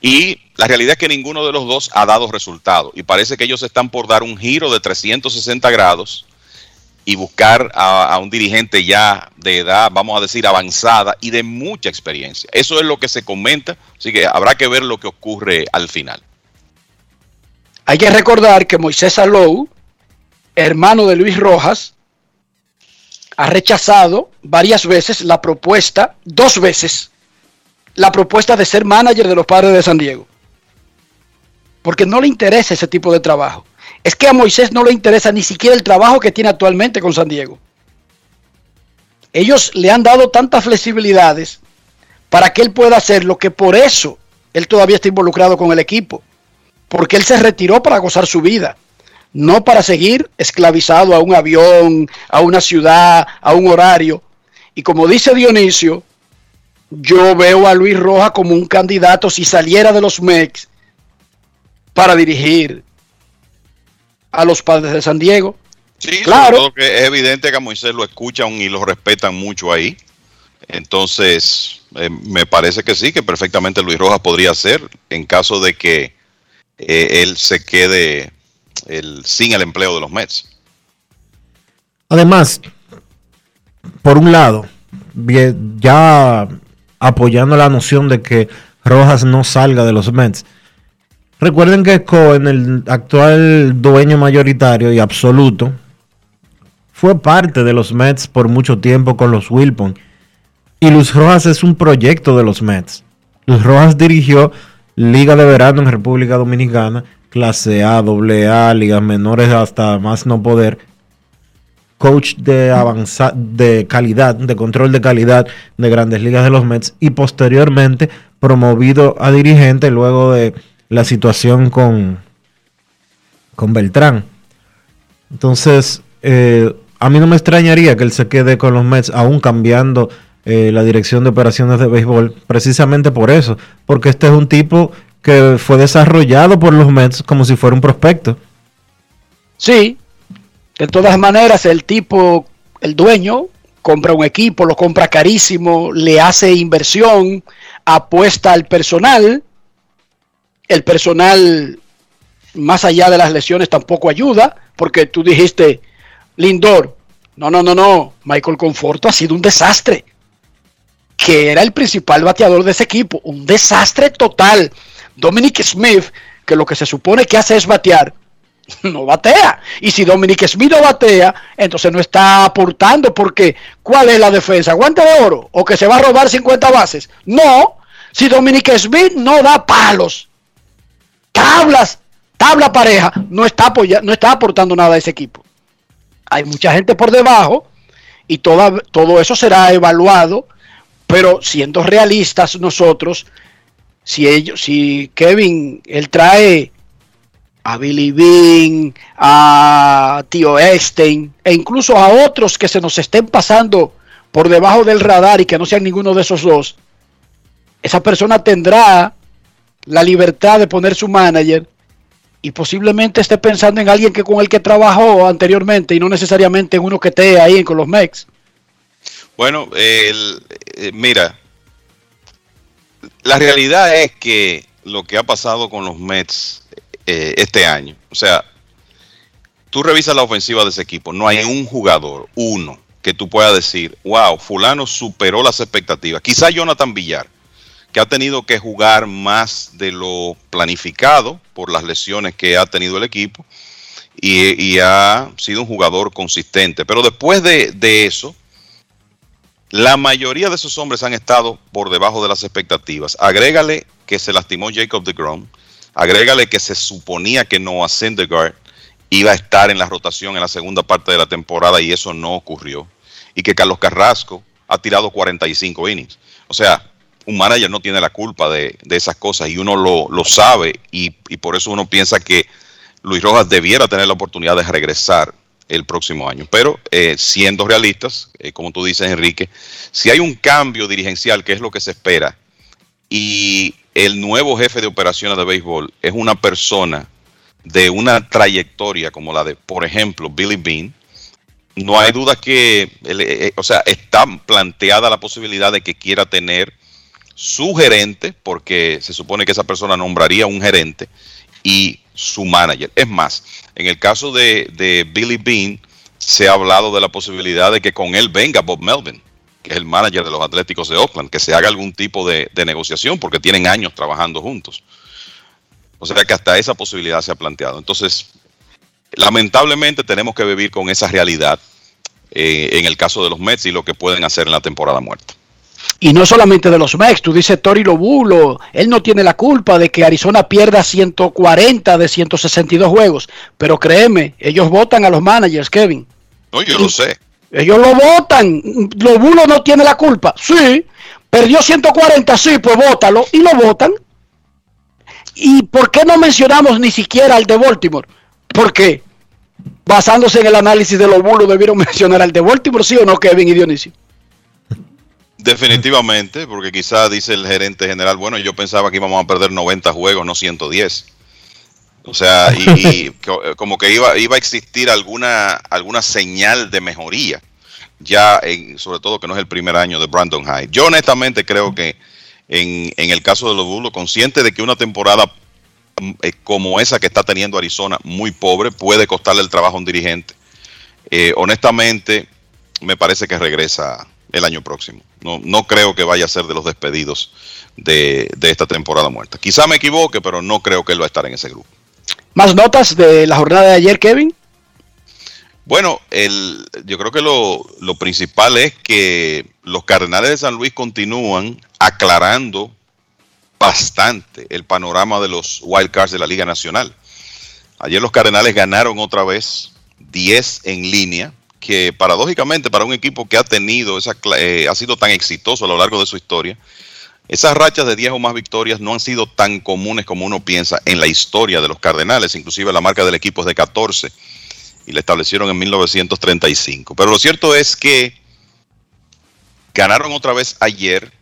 Y la realidad es que ninguno de los dos ha dado resultado. Y parece que ellos están por dar un giro de 360 grados y buscar a, a un dirigente ya de edad, vamos a decir, avanzada y de mucha experiencia. Eso es lo que se comenta, así que habrá que ver lo que ocurre al final. Hay que recordar que Moisés Salou, hermano de Luis Rojas, ha rechazado varias veces la propuesta, dos veces, la propuesta de ser manager de los padres de San Diego. Porque no le interesa ese tipo de trabajo. Es que a Moisés no le interesa ni siquiera el trabajo que tiene actualmente con San Diego. Ellos le han dado tantas flexibilidades para que él pueda hacer lo que por eso él todavía está involucrado con el equipo. Porque él se retiró para gozar su vida, no para seguir esclavizado a un avión, a una ciudad, a un horario. Y como dice Dionisio, yo veo a Luis Rojas como un candidato si saliera de los MEX para dirigir a los padres de San Diego. Sí, Claro. todo que es evidente que a Moisés lo escuchan y lo respetan mucho ahí. Entonces, eh, me parece que sí, que perfectamente Luis Rojas podría ser en caso de que eh, él se quede el- sin el empleo de los Mets. Además, por un lado, ya apoyando la noción de que Rojas no salga de los Mets. Recuerden que Cohen, el actual dueño mayoritario y absoluto, fue parte de los Mets por mucho tiempo con los Wilpon. Y Luis Rojas es un proyecto de los Mets. Luis Rojas dirigió Liga de Verano en República Dominicana, clase A, doble A, ligas menores hasta más no poder. Coach de avanza de calidad, de control de calidad de grandes ligas de los Mets y posteriormente promovido a dirigente luego de la situación con, con Beltrán. Entonces, eh, a mí no me extrañaría que él se quede con los Mets, aún cambiando eh, la dirección de operaciones de béisbol, precisamente por eso, porque este es un tipo que fue desarrollado por los Mets como si fuera un prospecto. Sí, de todas maneras el tipo, el dueño, compra un equipo, lo compra carísimo, le hace inversión, apuesta al personal, el personal más allá de las lesiones tampoco ayuda, porque tú dijiste, Lindor, no, no, no, no, Michael Conforto ha sido un desastre, que era el principal bateador de ese equipo, un desastre total. Dominic Smith, que lo que se supone que hace es batear, no batea. Y si Dominic Smith no batea, entonces no está aportando porque ¿cuál es la defensa? ¿Guante de oro? ¿O que se va a robar 50 bases? No. Si Dominic Smith no da palos, tablas, tabla pareja, no está, apoya- no está aportando nada a ese equipo. Hay mucha gente por debajo y toda- todo eso será evaluado, pero siendo realistas nosotros, si ellos, si Kevin, él trae a Billy Bean, a Tío Einstein, e incluso a otros que se nos estén pasando por debajo del radar y que no sean ninguno de esos dos, esa persona tendrá la libertad de poner su manager y posiblemente esté pensando en alguien que con el que trabajó anteriormente y no necesariamente en uno que esté ahí con los Mex. Bueno, eh, mira, la realidad es que lo que ha pasado con los Mets eh, este año, o sea, tú revisas la ofensiva de ese equipo, no hay un jugador, uno, que tú puedas decir, wow, fulano superó las expectativas. Quizá Jonathan Villar, que ha tenido que jugar más de lo planificado por las lesiones que ha tenido el equipo y, ha sido un jugador consistente. Pero después de, eso, la mayoría de esos hombres han estado por debajo de las expectativas. Agrégale que se lastimó Jacob de Grom. Agrégale que se suponía que Noah Syndergaard iba a estar en la rotación en la segunda parte de la temporada y eso no ocurrió. Y que Carlos Carrasco ha tirado 45 innings. O sea, un manager no tiene la culpa de, esas cosas y uno lo, sabe y, por eso uno piensa que Luis Rojas debiera tener la oportunidad de regresar el próximo año. Pero eh, siendo realistas, eh, como tú dices, Enrique, si hay un cambio dirigencial, que es lo que se espera, y el nuevo jefe de operaciones de béisbol es una persona de una trayectoria como la de, por ejemplo, Billy Bean, no hay duda que, eh, o sea, está planteada la posibilidad de que quiera tener su gerente, porque se supone que esa persona nombraría un gerente, y su manager. Es más, en el caso de, Billy Bean, se ha hablado de la posibilidad de que con él venga Bob Melvin, que es el manager de los Atléticos de Oakland, que se haga algún tipo de, de negociación, porque tienen años trabajando juntos. O sea que hasta esa posibilidad se ha planteado. Entonces, lamentablemente tenemos que vivir con esa realidad eh, en el caso de los Mets y lo que pueden hacer en la temporada muerta. Y no solamente de los Mets, tú dices Tori Lobulo, él no tiene la culpa de que Arizona pierda 140 de 162 juegos, pero créeme, ellos votan a los managers, Kevin. No, yo lo sé. Ellos lo votan, Lobulo no tiene la culpa, sí, perdió 140, sí, pues vótalo, y lo votan. ¿Y por qué no mencionamos ni siquiera al de Baltimore? Porque basándose en el análisis de los bulos debieron mencionar al de Baltimore, ¿sí o no, Kevin y Dionisio? Definitivamente, porque quizá dice el gerente general, bueno, yo pensaba que íbamos a perder 90 juegos, no 110. O sea, y, como que iba, iba a existir alguna, alguna señal de mejoría, ya en, sobre todo que no es el primer año de Brandon Hyde. Yo honestamente creo que en, el caso de los Bulls, consciente de que una temporada mm, eh, como esa que está teniendo Arizona, muy pobre, puede costarle el trabajo a un dirigente. Eh, honestamente, me parece que regresa el año próximo. No, no creo que vaya a ser de los despedidos de, de esta temporada muerta. Quizá me equivoque, pero no creo que él va a estar en ese grupo. ¿Más notas de la jornada de ayer, Kevin? Bueno, el, yo creo que lo, lo, principal es que los Cardenales de San Luis continúan aclarando bastante el panorama de los wildcards de la Liga Nacional. Ayer los Cardenales ganaron otra vez 10 en línea, que paradójicamente para un equipo que ha tenido esa, eh, ha sido tan exitoso a lo largo de su historia, esas rachas de 10 o más victorias no han sido tan comunes como uno piensa en la historia de los Cardenales, inclusive la marca del equipo es de 14 y la establecieron en 1935. Pero lo cierto es que ganaron otra vez ayer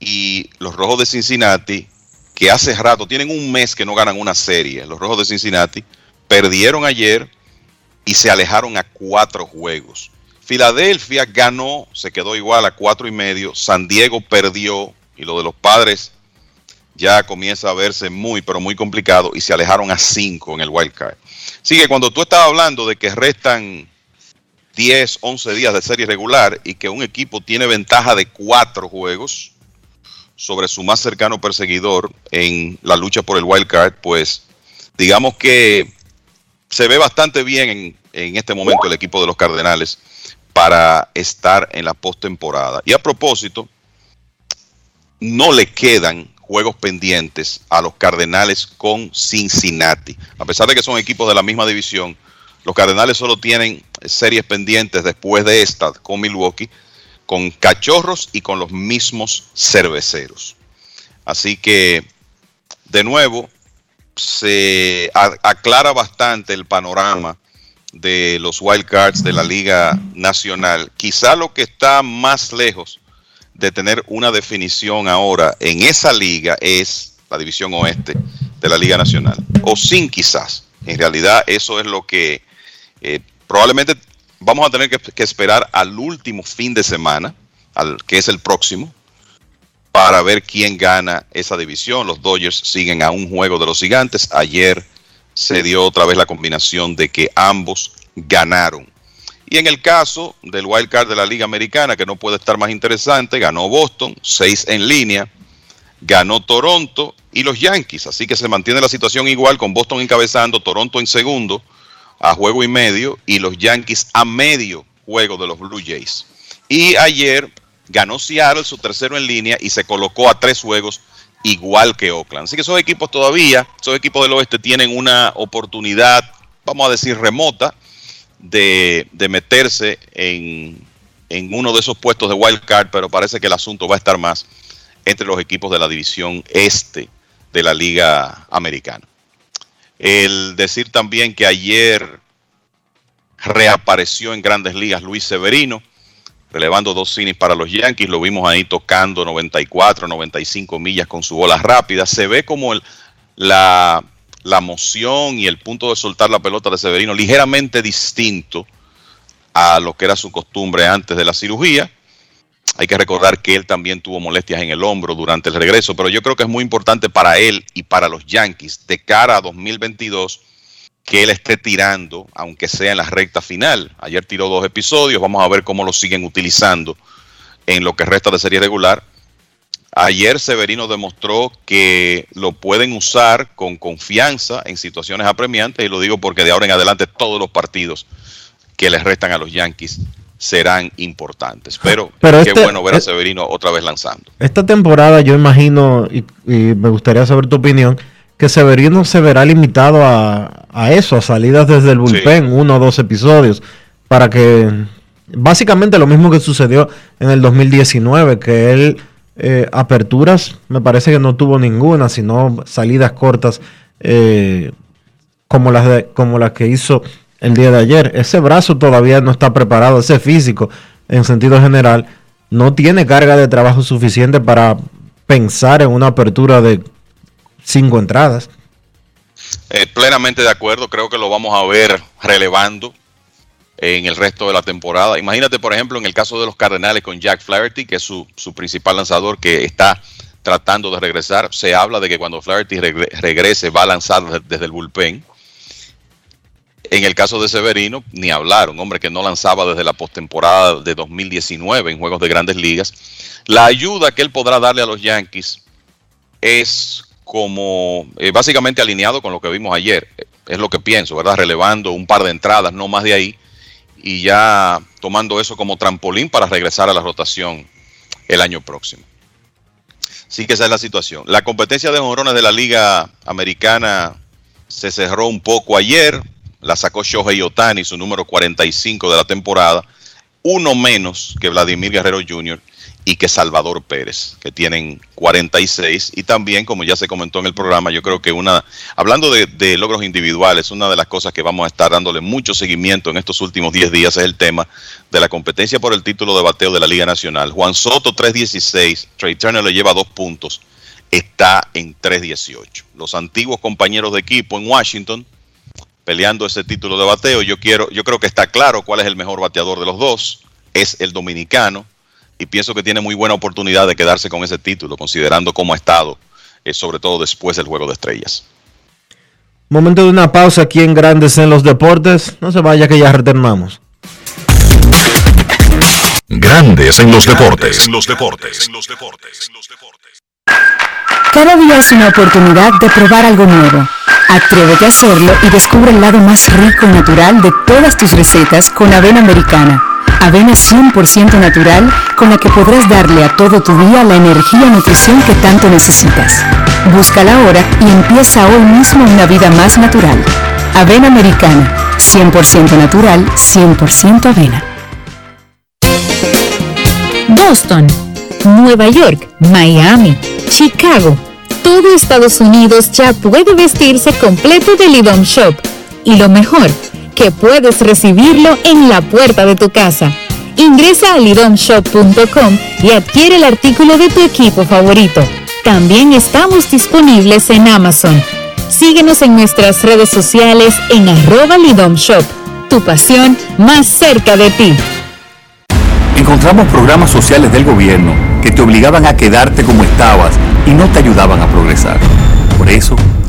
y los Rojos de Cincinnati, que hace rato, tienen un mes que no ganan una serie, los Rojos de Cincinnati, perdieron ayer y se alejaron a cuatro juegos. Filadelfia ganó, se quedó igual a cuatro y medio. San Diego perdió y lo de los padres ya comienza a verse muy, pero muy complicado y se alejaron a cinco en el wild card. Así que cuando tú estabas hablando de que restan 10, 11 días de serie regular y que un equipo tiene ventaja de cuatro juegos sobre su más cercano perseguidor en la lucha por el wild card, pues digamos que se ve bastante bien en, en este momento el equipo de los Cardenales para estar en la postemporada. Y a propósito, no le quedan juegos pendientes a los Cardenales con Cincinnati. A pesar de que son equipos de la misma división, los Cardenales solo tienen series pendientes después de esta con Milwaukee, con Cachorros y con los mismos cerveceros. Así que, de nuevo, se aclara bastante el panorama de los wildcards de la Liga Nacional. Quizá lo que está más lejos de tener una definición ahora en esa liga es la división oeste de la Liga Nacional. O sin quizás. En realidad eso es lo que eh, probablemente vamos a tener que, que, esperar al último fin de semana, al, que es el próximo, para ver quién gana esa división. Los Dodgers siguen a un juego de los gigantes. Ayer se dio otra vez la combinación de que ambos ganaron. Y en el caso del wild card de la Liga Americana, que no puede estar más interesante, ganó Boston, seis en línea, ganó Toronto y los Yankees. Así que se mantiene la situación igual con Boston encabezando, Toronto en segundo a juego y medio y los Yankees a medio juego de los Blue Jays. Y ayer ganó Seattle su tercero en línea y se colocó a tres juegos igual que Oakland. Así que esos equipos todavía, esos equipos del oeste tienen una oportunidad, vamos a decir, remota de, meterse en, en uno de esos puestos de wild card, pero parece que el asunto va a estar más entre los equipos de la división este de la Liga Americana. El decir también que ayer reapareció en grandes ligas Luis Severino, relevando dos innings para los Yankees, lo vimos ahí tocando 94, 95 millas con su bola rápida. Se ve como la, la moción y el punto de soltar la pelota de Severino ligeramente distinto a lo que era su costumbre antes de la cirugía. Hay que recordar que él también tuvo molestias en el hombro durante el regreso, pero yo creo que es muy importante para él y para los Yankees de cara a 2022 que él esté tirando, aunque sea en la recta final. Ayer tiró dos episodios, vamos a ver cómo lo siguen utilizando en lo que resta de serie regular. Ayer Severino demostró que lo pueden usar con confianza en situaciones apremiantes y lo digo porque de ahora en adelante todos los partidos que les restan a los Yankees serán importantes. Pero, Pero qué este- bueno ver a Severino otra vez lanzando. Esta temporada yo imagino, y, y me gustaría saber tu opinión, que Severino se verá limitado a, a eso, a salidas desde el bullpen, uno o dos episodios, para que básicamente lo mismo que sucedió en el 2019, que él eh, aperturas me parece que no tuvo ninguna, sino salidas cortas eh, como, las de- como las que hizo el día de ayer. Ese brazo todavía no está preparado, ese físico en sentido general no tiene carga de trabajo suficiente para pensar en una apertura de cinco entradas. Eh, plenamente de acuerdo, creo que lo vamos a ver relevando en el resto de la temporada. Imagínate, por ejemplo, en el caso de los Cardenales con Jack Flaherty, que es su, principal lanzador que está tratando de regresar. Se habla de que cuando Flaherty regre- regrese va a lanzar desde, el bullpen. En el caso de Severino, ni hablar, un hombre que no lanzaba desde la postemporada de 2019 en juegos de grandes ligas. La ayuda que él podrá darle a los Yankees es como eh, básicamente alineado con lo que vimos ayer. Es lo que pienso, ¿verdad? Relevando un par de entradas, no más de ahí, y ya tomando eso como trampolín para regresar a la rotación el año próximo. Sí que esa es la situación. La competencia de jonrones de la Liga Americana se cerró un poco ayer. La sacó Shohei Otani, su número 45 de la temporada. Uno menos que Vladimir Guerrero Jr. y que Salvador Pérez, que tienen 46. Y también, como ya se comentó en el programa, yo creo que una, hablando de, de logros individuales, una de las cosas que vamos a estar dándole mucho seguimiento en estos últimos 10 días es el tema de la competencia por el título de bateo de la Liga Nacional. Juan Soto 3.16, Trey Turner le lleva dos puntos, está en 3.18. Los antiguos compañeros de equipo en Washington peleando ese título de bateo. Yo quiero, yo creo que está claro cuál es el mejor bateador de los dos, es el dominicano, y pienso que tiene muy buena oportunidad de quedarse con ese título, considerando cómo ha estado, eh, sobre todo después del juego de estrellas. Momento de una pausa aquí en Grandes en los Deportes. No se vaya que ya retornamos. Grandes en los deportes. los deportes. Cada día es una oportunidad de probar algo nuevo. Atrévete a hacerlo y descubre el lado más rico y natural de todas tus recetas con avena americana. Avena 100% natural con la que podrás darle a todo tu día la energía y nutrición que tanto necesitas. Búscala ahora y empieza hoy mismo una vida más natural. Avena americana, 100% natural, 100% avena. Boston, Nueva York, Miami, Chicago. Todo Estados Unidos ya puede vestirse completo del IDOM Shop. Y lo mejor, que puedes recibirlo en la puerta de tu casa. Ingresa a lidomshop.com y adquiere el artículo de tu equipo favorito. También estamos disponibles en Amazon. Síguenos en nuestras redes sociales en arroba Shop. Tu pasión más cerca de ti. Encontramos programas sociales del gobierno que te obligaban a quedarte como estabas y no te ayudaban a progresar. Por eso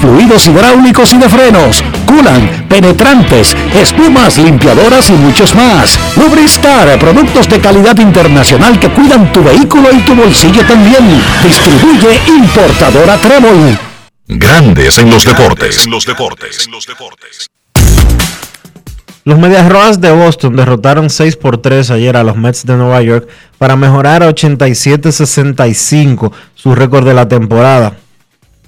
fluidos hidráulicos y de frenos, culan, penetrantes, espumas, limpiadoras y muchos más. Lubristar, productos de calidad internacional que cuidan tu vehículo y tu bolsillo también. Distribuye importadora Trébol. Grandes en los deportes. En los deportes. En los deportes. Los Medias Rojas de Boston derrotaron 6 por 3 ayer a los Mets de Nueva York para mejorar a 87-65 su récord de la temporada.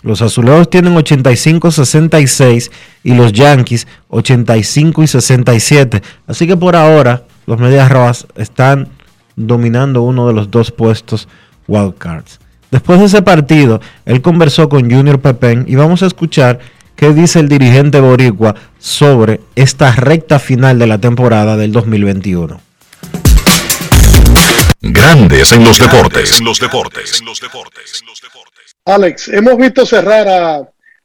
Los azulejos tienen 85-66 y los Yankees 85 y 67. Así que por ahora los Medias Rojas están dominando uno de los dos puestos wildcards. Después de ese partido, él conversó con Junior Pepén y vamos a escuchar qué dice el dirigente boricua sobre esta recta final de la temporada del 2021. Grandes en los deportes. En los deportes. En los deportes. Alex, hemos visto cerrar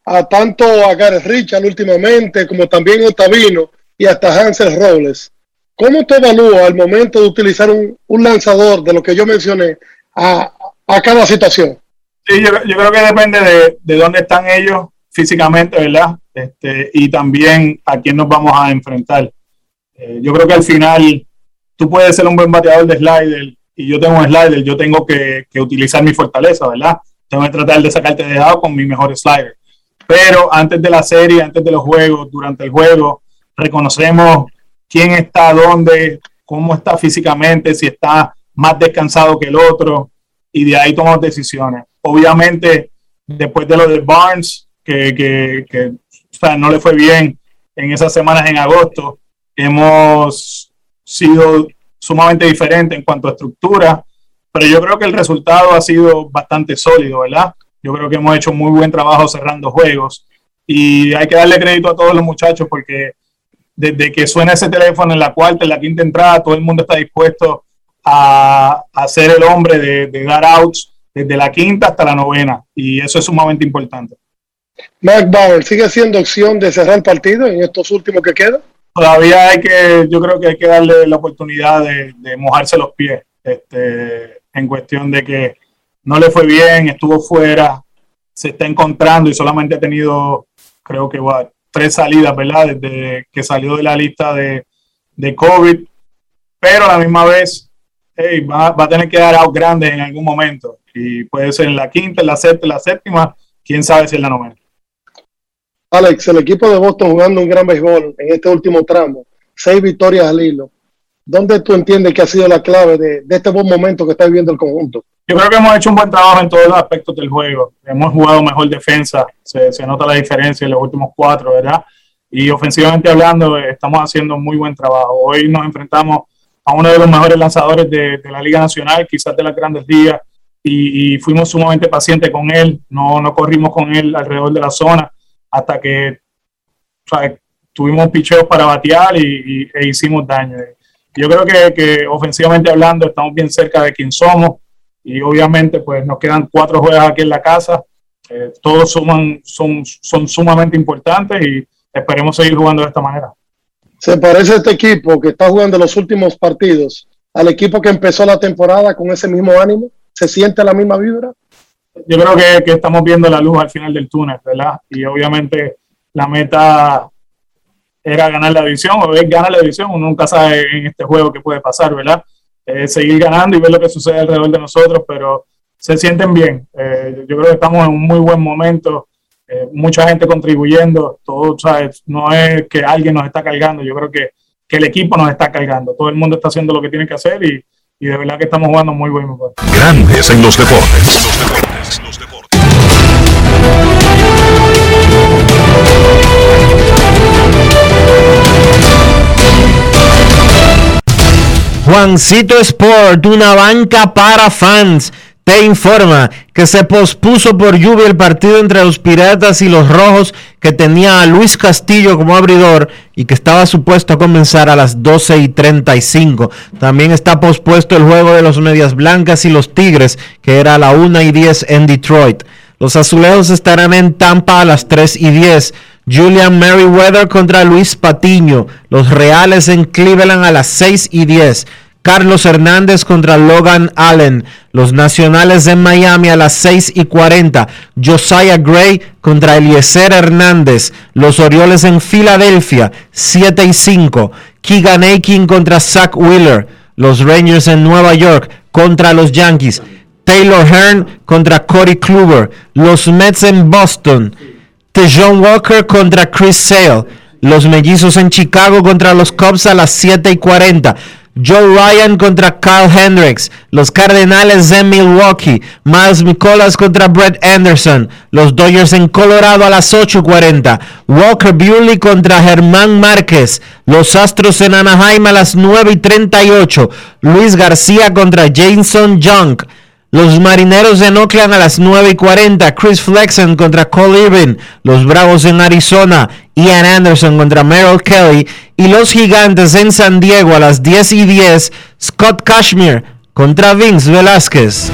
a, tanto a Gareth Richard últimamente, como también a Otavino y hasta Hansel Robles. ¿Cómo te evalúa al momento de utilizar un, lanzador de lo que yo mencioné a, cada situación? Sí, yo, creo que depende de, dónde están ellos físicamente, ¿verdad? Este, y también a quién nos vamos a enfrentar. Eh, yo creo que al final tú puedes ser un buen bateador de slider y yo tengo un slider, yo tengo que, utilizar mi fortaleza, ¿verdad? tengo que tratar de sacarte de lado con mi mejor slider. Pero antes de la serie, antes de los juegos, durante el juego, reconocemos quién está dónde, cómo está físicamente, si está más descansado que el otro, y de ahí tomamos decisiones. Obviamente, después de lo de Barnes, que, que, que no le fue bien en esas semanas en agosto, hemos sido sumamente diferentes en cuanto a estructura pero yo creo que el resultado ha sido bastante sólido, ¿verdad? Yo creo que hemos hecho muy buen trabajo cerrando juegos y hay que darle crédito a todos los muchachos porque desde que suena ese teléfono en la cuarta, en la quinta entrada, todo el mundo está dispuesto a, a ser el hombre de, de dar outs desde la quinta hasta la novena y eso es sumamente importante. Mark Bauer, ¿sigue siendo opción de cerrar el partido en estos últimos que quedan? Todavía hay que, yo creo que hay que darle la oportunidad de, mojarse los pies. Este, en cuestión de que no le fue bien, estuvo fuera, se está encontrando y solamente ha tenido, creo que tres salidas, ¿verdad? Desde que salió de la lista de, de COVID, pero a la misma vez va, a tener que dar out grandes en algún momento y puede ser en la quinta, en la sexta, en la séptima, quién sabe si en la novena. Alex, el equipo de Boston jugando un gran béisbol en este último tramo, seis victorias al hilo. ¿Dónde tú entiendes que ha sido la clave de, este buen momento que está viviendo el conjunto? Yo creo que hemos hecho un buen trabajo en todos los aspectos del juego. Hemos jugado mejor defensa, se, nota la diferencia en los últimos cuatro, ¿verdad? Y ofensivamente hablando, estamos haciendo muy buen trabajo. Hoy nos enfrentamos a uno de los mejores lanzadores de, la Liga Nacional, quizás de las grandes ligas, y, fuimos sumamente pacientes con él. No, no corrimos con él alrededor de la zona hasta que tuvimos picheos para batear y, e hicimos daño. Yo creo que, ofensivamente hablando estamos bien cerca de quién somos y obviamente pues nos quedan cuatro juegos aquí en la casa. Eh, todos suman, son, son sumamente importantes y esperemos seguir jugando de esta manera. ¿Se parece este equipo que está jugando los últimos partidos al equipo que empezó la temporada con ese mismo ánimo? ¿Se siente la misma vibra? Yo creo que, que estamos viendo la luz al final del túnel, ¿verdad? Y obviamente la meta era ganar la división o es ganar la división, uno nunca sabe en este juego qué puede pasar, ¿verdad? Eh, seguir ganando y ver lo que sucede alrededor de nosotros, pero se sienten bien. Eh, yo creo que estamos en un muy buen momento, eh, mucha gente contribuyendo, todo, ¿sabes? no es que alguien nos está cargando, yo creo que, que, el equipo nos está cargando, todo el mundo está haciendo lo que tiene que hacer y, y de verdad que estamos jugando muy buen Grandes en los deportes. Los deportes, los deportes. Juancito Sport, una banca para fans te informa que se pospuso por lluvia el partido entre los Piratas y los Rojos que tenía a Luis Castillo como abridor y que estaba supuesto a comenzar a las 12 y 35. También está pospuesto el juego de los Medias Blancas y los Tigres que era a la 1 y 10 en Detroit. Los azulejos estarán en Tampa a las 3 y 10. Julian Merriweather contra Luis Patiño. Los Reales en Cleveland a las 6 y 10. Carlos Hernández contra Logan Allen. Los Nacionales en Miami a las 6 y 40. Josiah Gray contra Eliezer Hernández. Los Orioles en Filadelfia 7 y 5. Keegan Aiken contra Zach Wheeler. Los Rangers en Nueva York contra los Yankees. Taylor Hearn contra Cody Kluber. Los Mets en Boston. Tejon Walker contra Chris Sale. Los Mellizos en Chicago contra los Cubs a las 7 y 40. Joe Ryan contra Carl Hendricks, los Cardenales de Milwaukee, Miles Nicolas contra Brett Anderson, los Dodgers en Colorado a las 8.40, Walker Buehler contra Germán Márquez, los Astros en Anaheim a las 9.38, Luis García contra Jason Young, los Marineros en Oakland a las 9 y 40. Chris Flexen contra Cole Irvin. Los Bravos en Arizona. Ian Anderson contra Merrill Kelly. Y los Gigantes en San Diego a las 10 y 10. Scott Cashmere contra Vince Velázquez.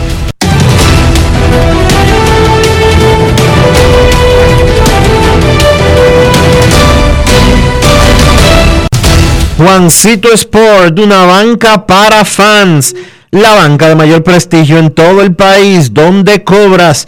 Juancito Sport, una banca para fans la banca de mayor prestigio en todo el país, donde cobras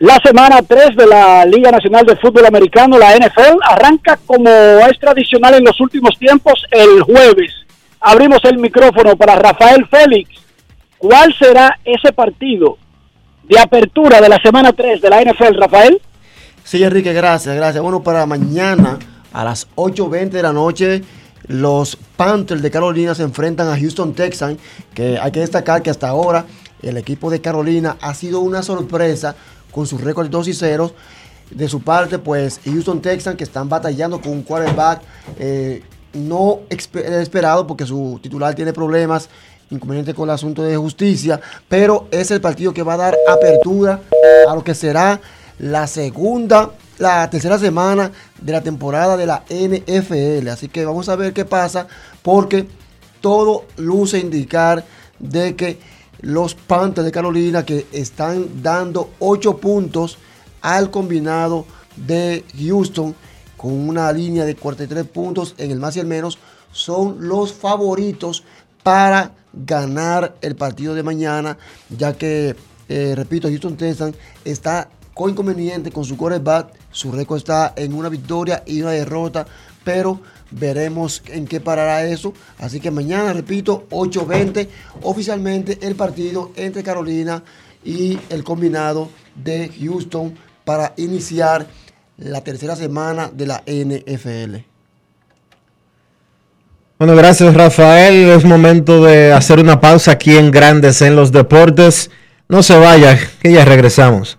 La semana 3 de la Liga Nacional de Fútbol Americano, la NFL, arranca como es tradicional en los últimos tiempos el jueves. Abrimos el micrófono para Rafael Félix. ¿Cuál será ese partido de apertura de la semana 3 de la NFL, Rafael? Sí, Enrique, gracias, gracias. Bueno, para mañana a las 8.20 de la noche, los Panthers de Carolina se enfrentan a Houston Texans, que hay que destacar que hasta ahora el equipo de Carolina ha sido una sorpresa con sus récords 2 y 0. De su parte, pues Houston Texans que están batallando con un quarterback eh, no esperado porque su titular tiene problemas, inconveniente con el asunto de justicia, pero es el partido que va a dar apertura a lo que será la segunda, la tercera semana de la temporada de la NFL. Así que vamos a ver qué pasa porque todo luce indicar de que los Panthers de Carolina que están dando 8 puntos al combinado de Houston con una línea de 43 puntos en el más y el menos, son los favoritos para ganar el partido de mañana, ya que, eh, repito, Houston Texans está con inconveniente con su quarterback, su récord está en una victoria y una derrota, pero Veremos en qué parará eso. Así que mañana, repito, 8.20, oficialmente el partido entre Carolina y el combinado de Houston para iniciar la tercera semana de la NFL. Bueno, gracias Rafael. Es momento de hacer una pausa aquí en Grandes en los Deportes. No se vaya, que ya regresamos.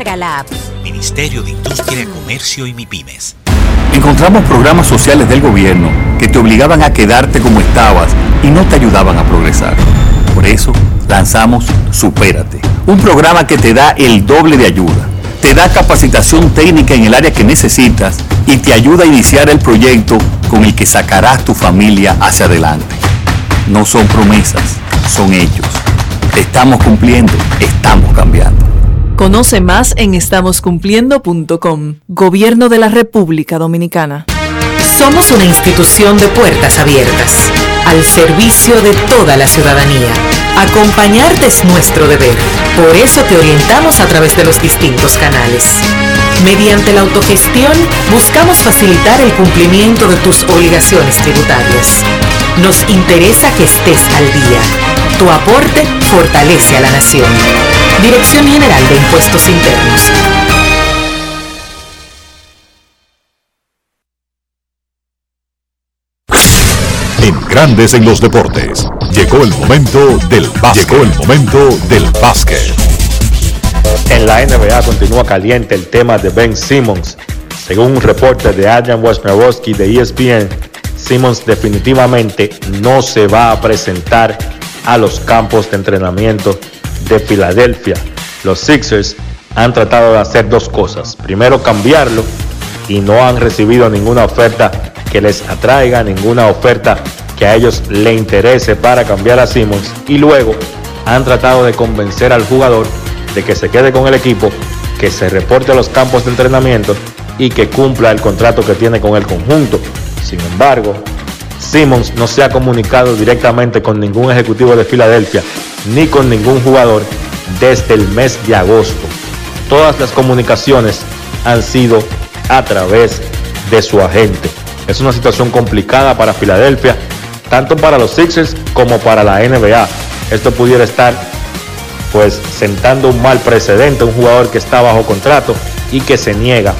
la app. Ministerio de Industria, Comercio y MIPIMES. Encontramos programas sociales del gobierno que te obligaban a quedarte como estabas y no te ayudaban a progresar. Por eso lanzamos Supérate, un programa que te da el doble de ayuda. Te da capacitación técnica en el área que necesitas y te ayuda a iniciar el proyecto con el que sacarás tu familia hacia adelante. No son promesas, son hechos. Te estamos cumpliendo, estamos cambiando. Conoce más en estamoscumpliendo.com. Gobierno de la República Dominicana. Somos una institución de puertas abiertas, al servicio de toda la ciudadanía. Acompañarte es nuestro deber. Por eso te orientamos a través de los distintos canales. Mediante la autogestión, buscamos facilitar el cumplimiento de tus obligaciones tributarias. Nos interesa que estés al día. Tu aporte fortalece a la nación. Dirección General de Impuestos Internos. En Grandes en los Deportes, llegó el momento del básquet. Llegó el momento del básquet. En la NBA continúa caliente el tema de Ben Simmons. Según un reporte de Adrian Wojnarowski de ESPN, Simmons definitivamente no se va a presentar a los campos de entrenamiento de Filadelfia. Los Sixers han tratado de hacer dos cosas. Primero cambiarlo y no han recibido ninguna oferta que les atraiga, ninguna oferta que a ellos le interese para cambiar a Simmons. Y luego han tratado de convencer al jugador de que se quede con el equipo, que se reporte a los campos de entrenamiento y que cumpla el contrato que tiene con el conjunto. Sin embargo, Simmons no se ha comunicado directamente con ningún ejecutivo de Filadelfia ni con ningún jugador desde el mes de agosto. Todas las comunicaciones han sido a través de su agente. Es una situación complicada para Filadelfia, tanto para los Sixers como para la NBA. Esto pudiera estar pues sentando un mal precedente a un jugador que está bajo contrato y que se niega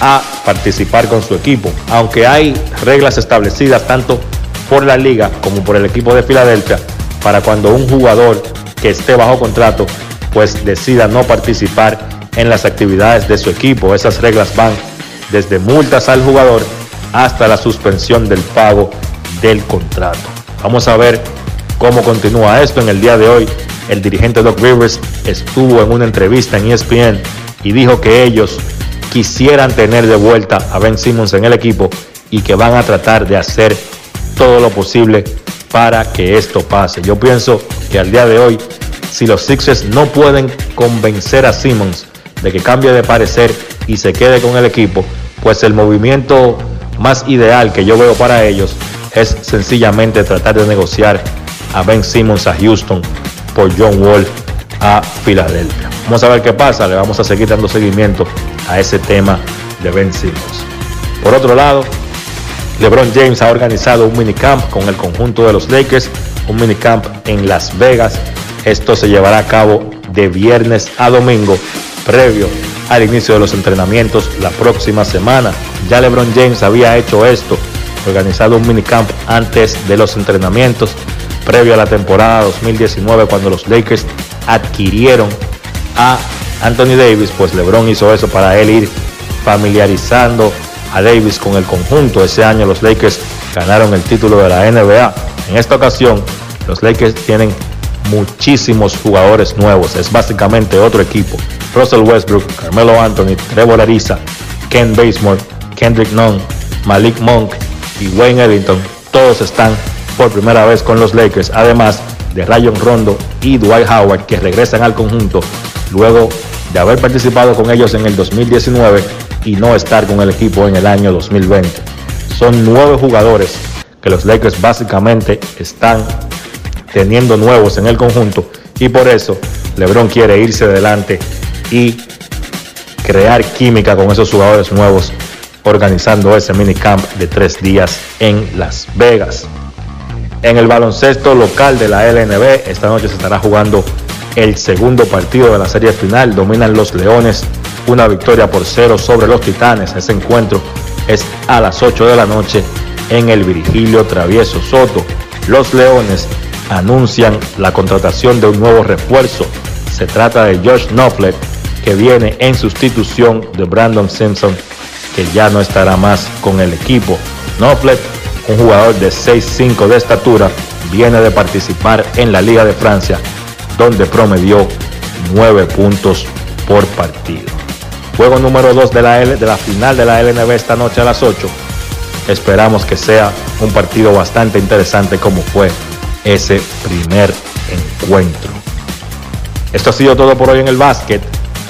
a participar con su equipo. Aunque hay reglas establecidas tanto por la liga como por el equipo de Filadelfia para cuando un jugador que esté bajo contrato pues decida no participar en las actividades de su equipo. Esas reglas van desde multas al jugador hasta la suspensión del pago del contrato. Vamos a ver cómo continúa esto. En el día de hoy, el dirigente Doc Rivers estuvo en una entrevista en ESPN y dijo que ellos quisieran tener de vuelta a Ben Simmons en el equipo y que van a tratar de hacer todo lo posible para que esto pase. Yo pienso que al día de hoy, si los Sixers no pueden convencer a Simmons de que cambie de parecer y se quede con el equipo, pues el movimiento más ideal que yo veo para ellos es sencillamente tratar de negociar a Ben Simmons a Houston por John Wall a Filadelfia. Vamos a ver qué pasa, le vamos a seguir dando seguimiento a ese tema de Ben Simmons. Por otro lado, LeBron James ha organizado un minicamp con el conjunto de los Lakers, un minicamp en Las Vegas. Esto se llevará a cabo de viernes a domingo, previo al inicio de los entrenamientos la próxima semana. Ya LeBron James había hecho esto, organizado un minicamp antes de los entrenamientos, previo a la temporada 2019 cuando los Lakers adquirieron a Anthony Davis, pues LeBron hizo eso para él ir familiarizando a Davis con el conjunto. Ese año los Lakers ganaron el título de la NBA. En esta ocasión, los Lakers tienen muchísimos jugadores nuevos. Es básicamente otro equipo. Russell Westbrook, Carmelo Anthony, Trevor Ariza, Ken Basemore, Kendrick Nunn, Malik Monk y Wayne Ellington. Todos están por primera vez con los Lakers. Además de Rayon Rondo y Dwight Howard que regresan al conjunto luego de haber participado con ellos en el 2019 y no estar con el equipo en el año 2020. Son nueve jugadores que los Lakers básicamente están teniendo nuevos en el conjunto y por eso LeBron quiere irse adelante y crear química con esos jugadores nuevos organizando ese minicamp de tres días en Las Vegas. En el baloncesto local de la LNB, esta noche se estará jugando el segundo partido de la serie final. Dominan los Leones una victoria por cero sobre los Titanes. Ese encuentro es a las 8 de la noche en el Virgilio Travieso Soto. Los Leones anuncian la contratación de un nuevo refuerzo. Se trata de Josh Knopfler, que viene en sustitución de Brandon Simpson, que ya no estará más con el equipo. Knopfler, un jugador de 6'5 de estatura, viene de participar en la Liga de Francia, donde promedió 9 puntos por partido. Juego número 2 de la, L, de la final de la LNB esta noche a las 8. Esperamos que sea un partido bastante interesante como fue ese primer encuentro. Esto ha sido todo por hoy en el básquet.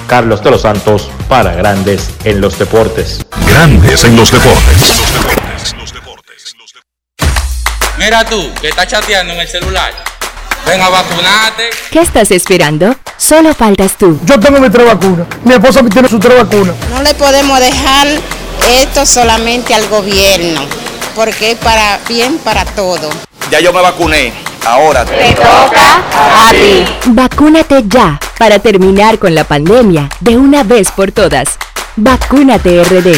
Carlos de los Santos para Grandes en los Deportes. Grandes en los Deportes. Mira tú, que estás chateando en el celular. Ven a vacunarte. ¿Qué estás esperando? Solo faltas tú. Yo tengo mi tres vacunas. Mi esposa tiene su tres vacunas. No le podemos dejar esto solamente al gobierno, porque es para bien para todo. Ya yo me vacuné. Ahora te toca a ti. Vacúnate ya para terminar con la pandemia de una vez por todas. Vacúnate RD.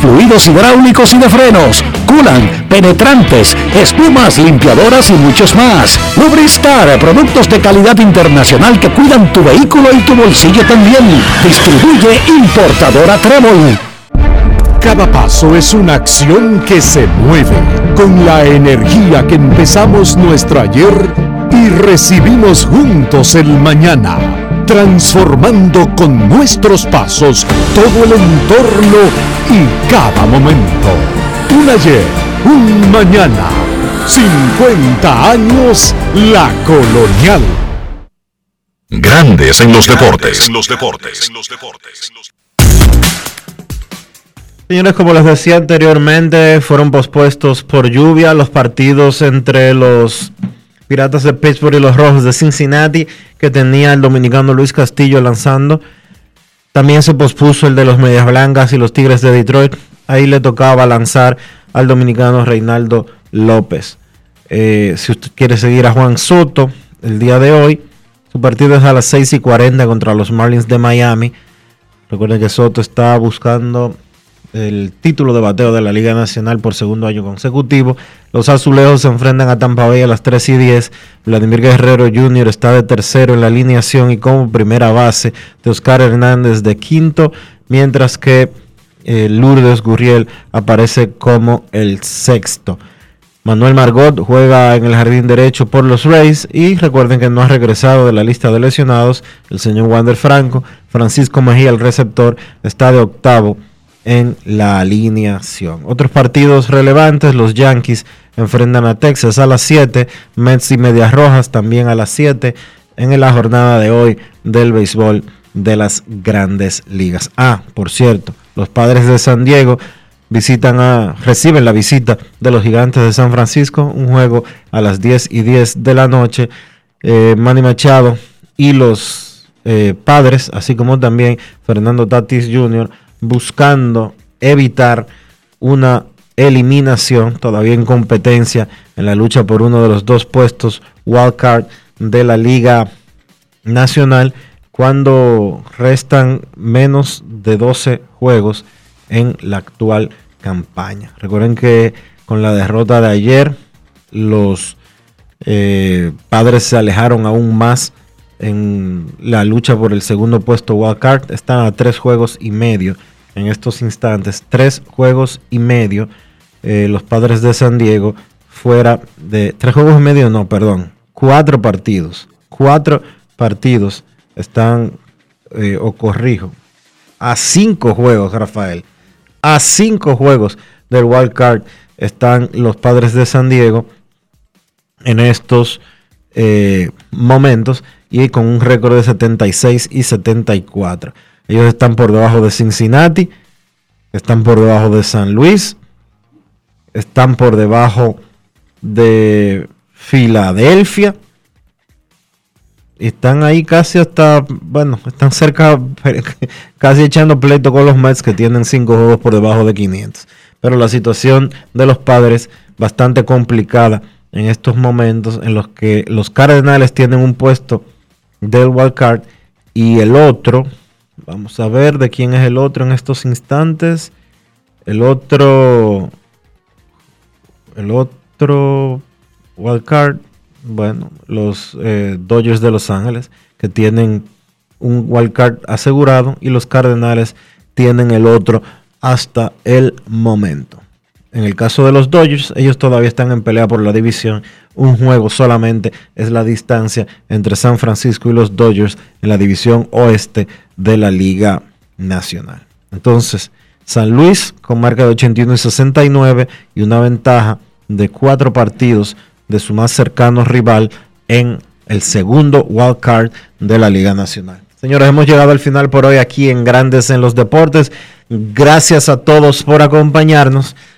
fluidos hidráulicos y de frenos, culan, penetrantes, espumas, limpiadoras y muchos más. Lubristar, productos de calidad internacional que cuidan tu vehículo y tu bolsillo también. Distribuye importadora Trébol. Cada paso es una acción que se mueve con la energía que empezamos nuestro ayer y recibimos juntos el mañana transformando con nuestros pasos todo el entorno y cada momento. Un ayer, un mañana, 50 años la colonial. Grandes en los deportes. los deportes. Señores, como les decía anteriormente, fueron pospuestos por lluvia los partidos entre los Piratas de Pittsburgh y los Rojos de Cincinnati, que tenía el dominicano Luis Castillo lanzando. También se pospuso el de los Medias Blancas y los Tigres de Detroit. Ahí le tocaba lanzar al dominicano Reinaldo López. Eh, si usted quiere seguir a Juan Soto el día de hoy, su partido es a las 6 y 40 contra los Marlins de Miami. Recuerden que Soto está buscando el título de bateo de la Liga Nacional por segundo año consecutivo. Los azulejos se enfrentan a Tampa Bay a las 3 y 10. Vladimir Guerrero Jr. está de tercero en la alineación y como primera base de Oscar Hernández de quinto, mientras que eh, Lourdes Gurriel aparece como el sexto. Manuel Margot juega en el jardín derecho por los Rays y recuerden que no ha regresado de la lista de lesionados el señor Wander Franco. Francisco Mejía, el receptor, está de octavo en la alineación. Otros partidos relevantes, los Yankees enfrentan a Texas a las 7, Mets y Medias Rojas también a las 7 en la jornada de hoy del béisbol de las grandes ligas. Ah, por cierto, los padres de San Diego visitan a, reciben la visita de los gigantes de San Francisco, un juego a las 10 y 10 de la noche. Eh, Manny Machado y los eh, padres, así como también Fernando Tatis Jr., buscando evitar una eliminación, todavía en competencia en la lucha por uno de los dos puestos wildcard de la Liga Nacional, cuando restan menos de 12 juegos en la actual campaña. Recuerden que con la derrota de ayer, los eh, padres se alejaron aún más en la lucha por el segundo puesto wildcard. Están a tres juegos y medio en estos instantes. Tres juegos y medio. Eh, los padres de San Diego fuera de... Tres juegos y medio, no, perdón. Cuatro partidos. Cuatro partidos están, eh, o corrijo, a cinco juegos, Rafael a cinco juegos del wild card están los padres de San Diego en estos eh, momentos y con un récord de 76 y 74. Ellos están por debajo de Cincinnati, están por debajo de San Luis, están por debajo de Filadelfia están ahí casi hasta, bueno, están cerca, casi echando pleito con los Mets que tienen cinco juegos por debajo de 500. Pero la situación de los padres bastante complicada en estos momentos en los que los Cardenales tienen un puesto del wild card y el otro, vamos a ver de quién es el otro en estos instantes. El otro, el otro wild card bueno, los eh, Dodgers de Los Ángeles, que tienen un wildcard asegurado, y los Cardenales tienen el otro hasta el momento. En el caso de los Dodgers, ellos todavía están en pelea por la división. Un juego solamente es la distancia entre San Francisco y los Dodgers en la división oeste de la Liga Nacional. Entonces, San Luis con marca de 81 y 69 y una ventaja de cuatro partidos de su más cercano rival en el segundo wild card de la Liga Nacional. Señores, hemos llegado al final por hoy aquí en Grandes en los Deportes. Gracias a todos por acompañarnos.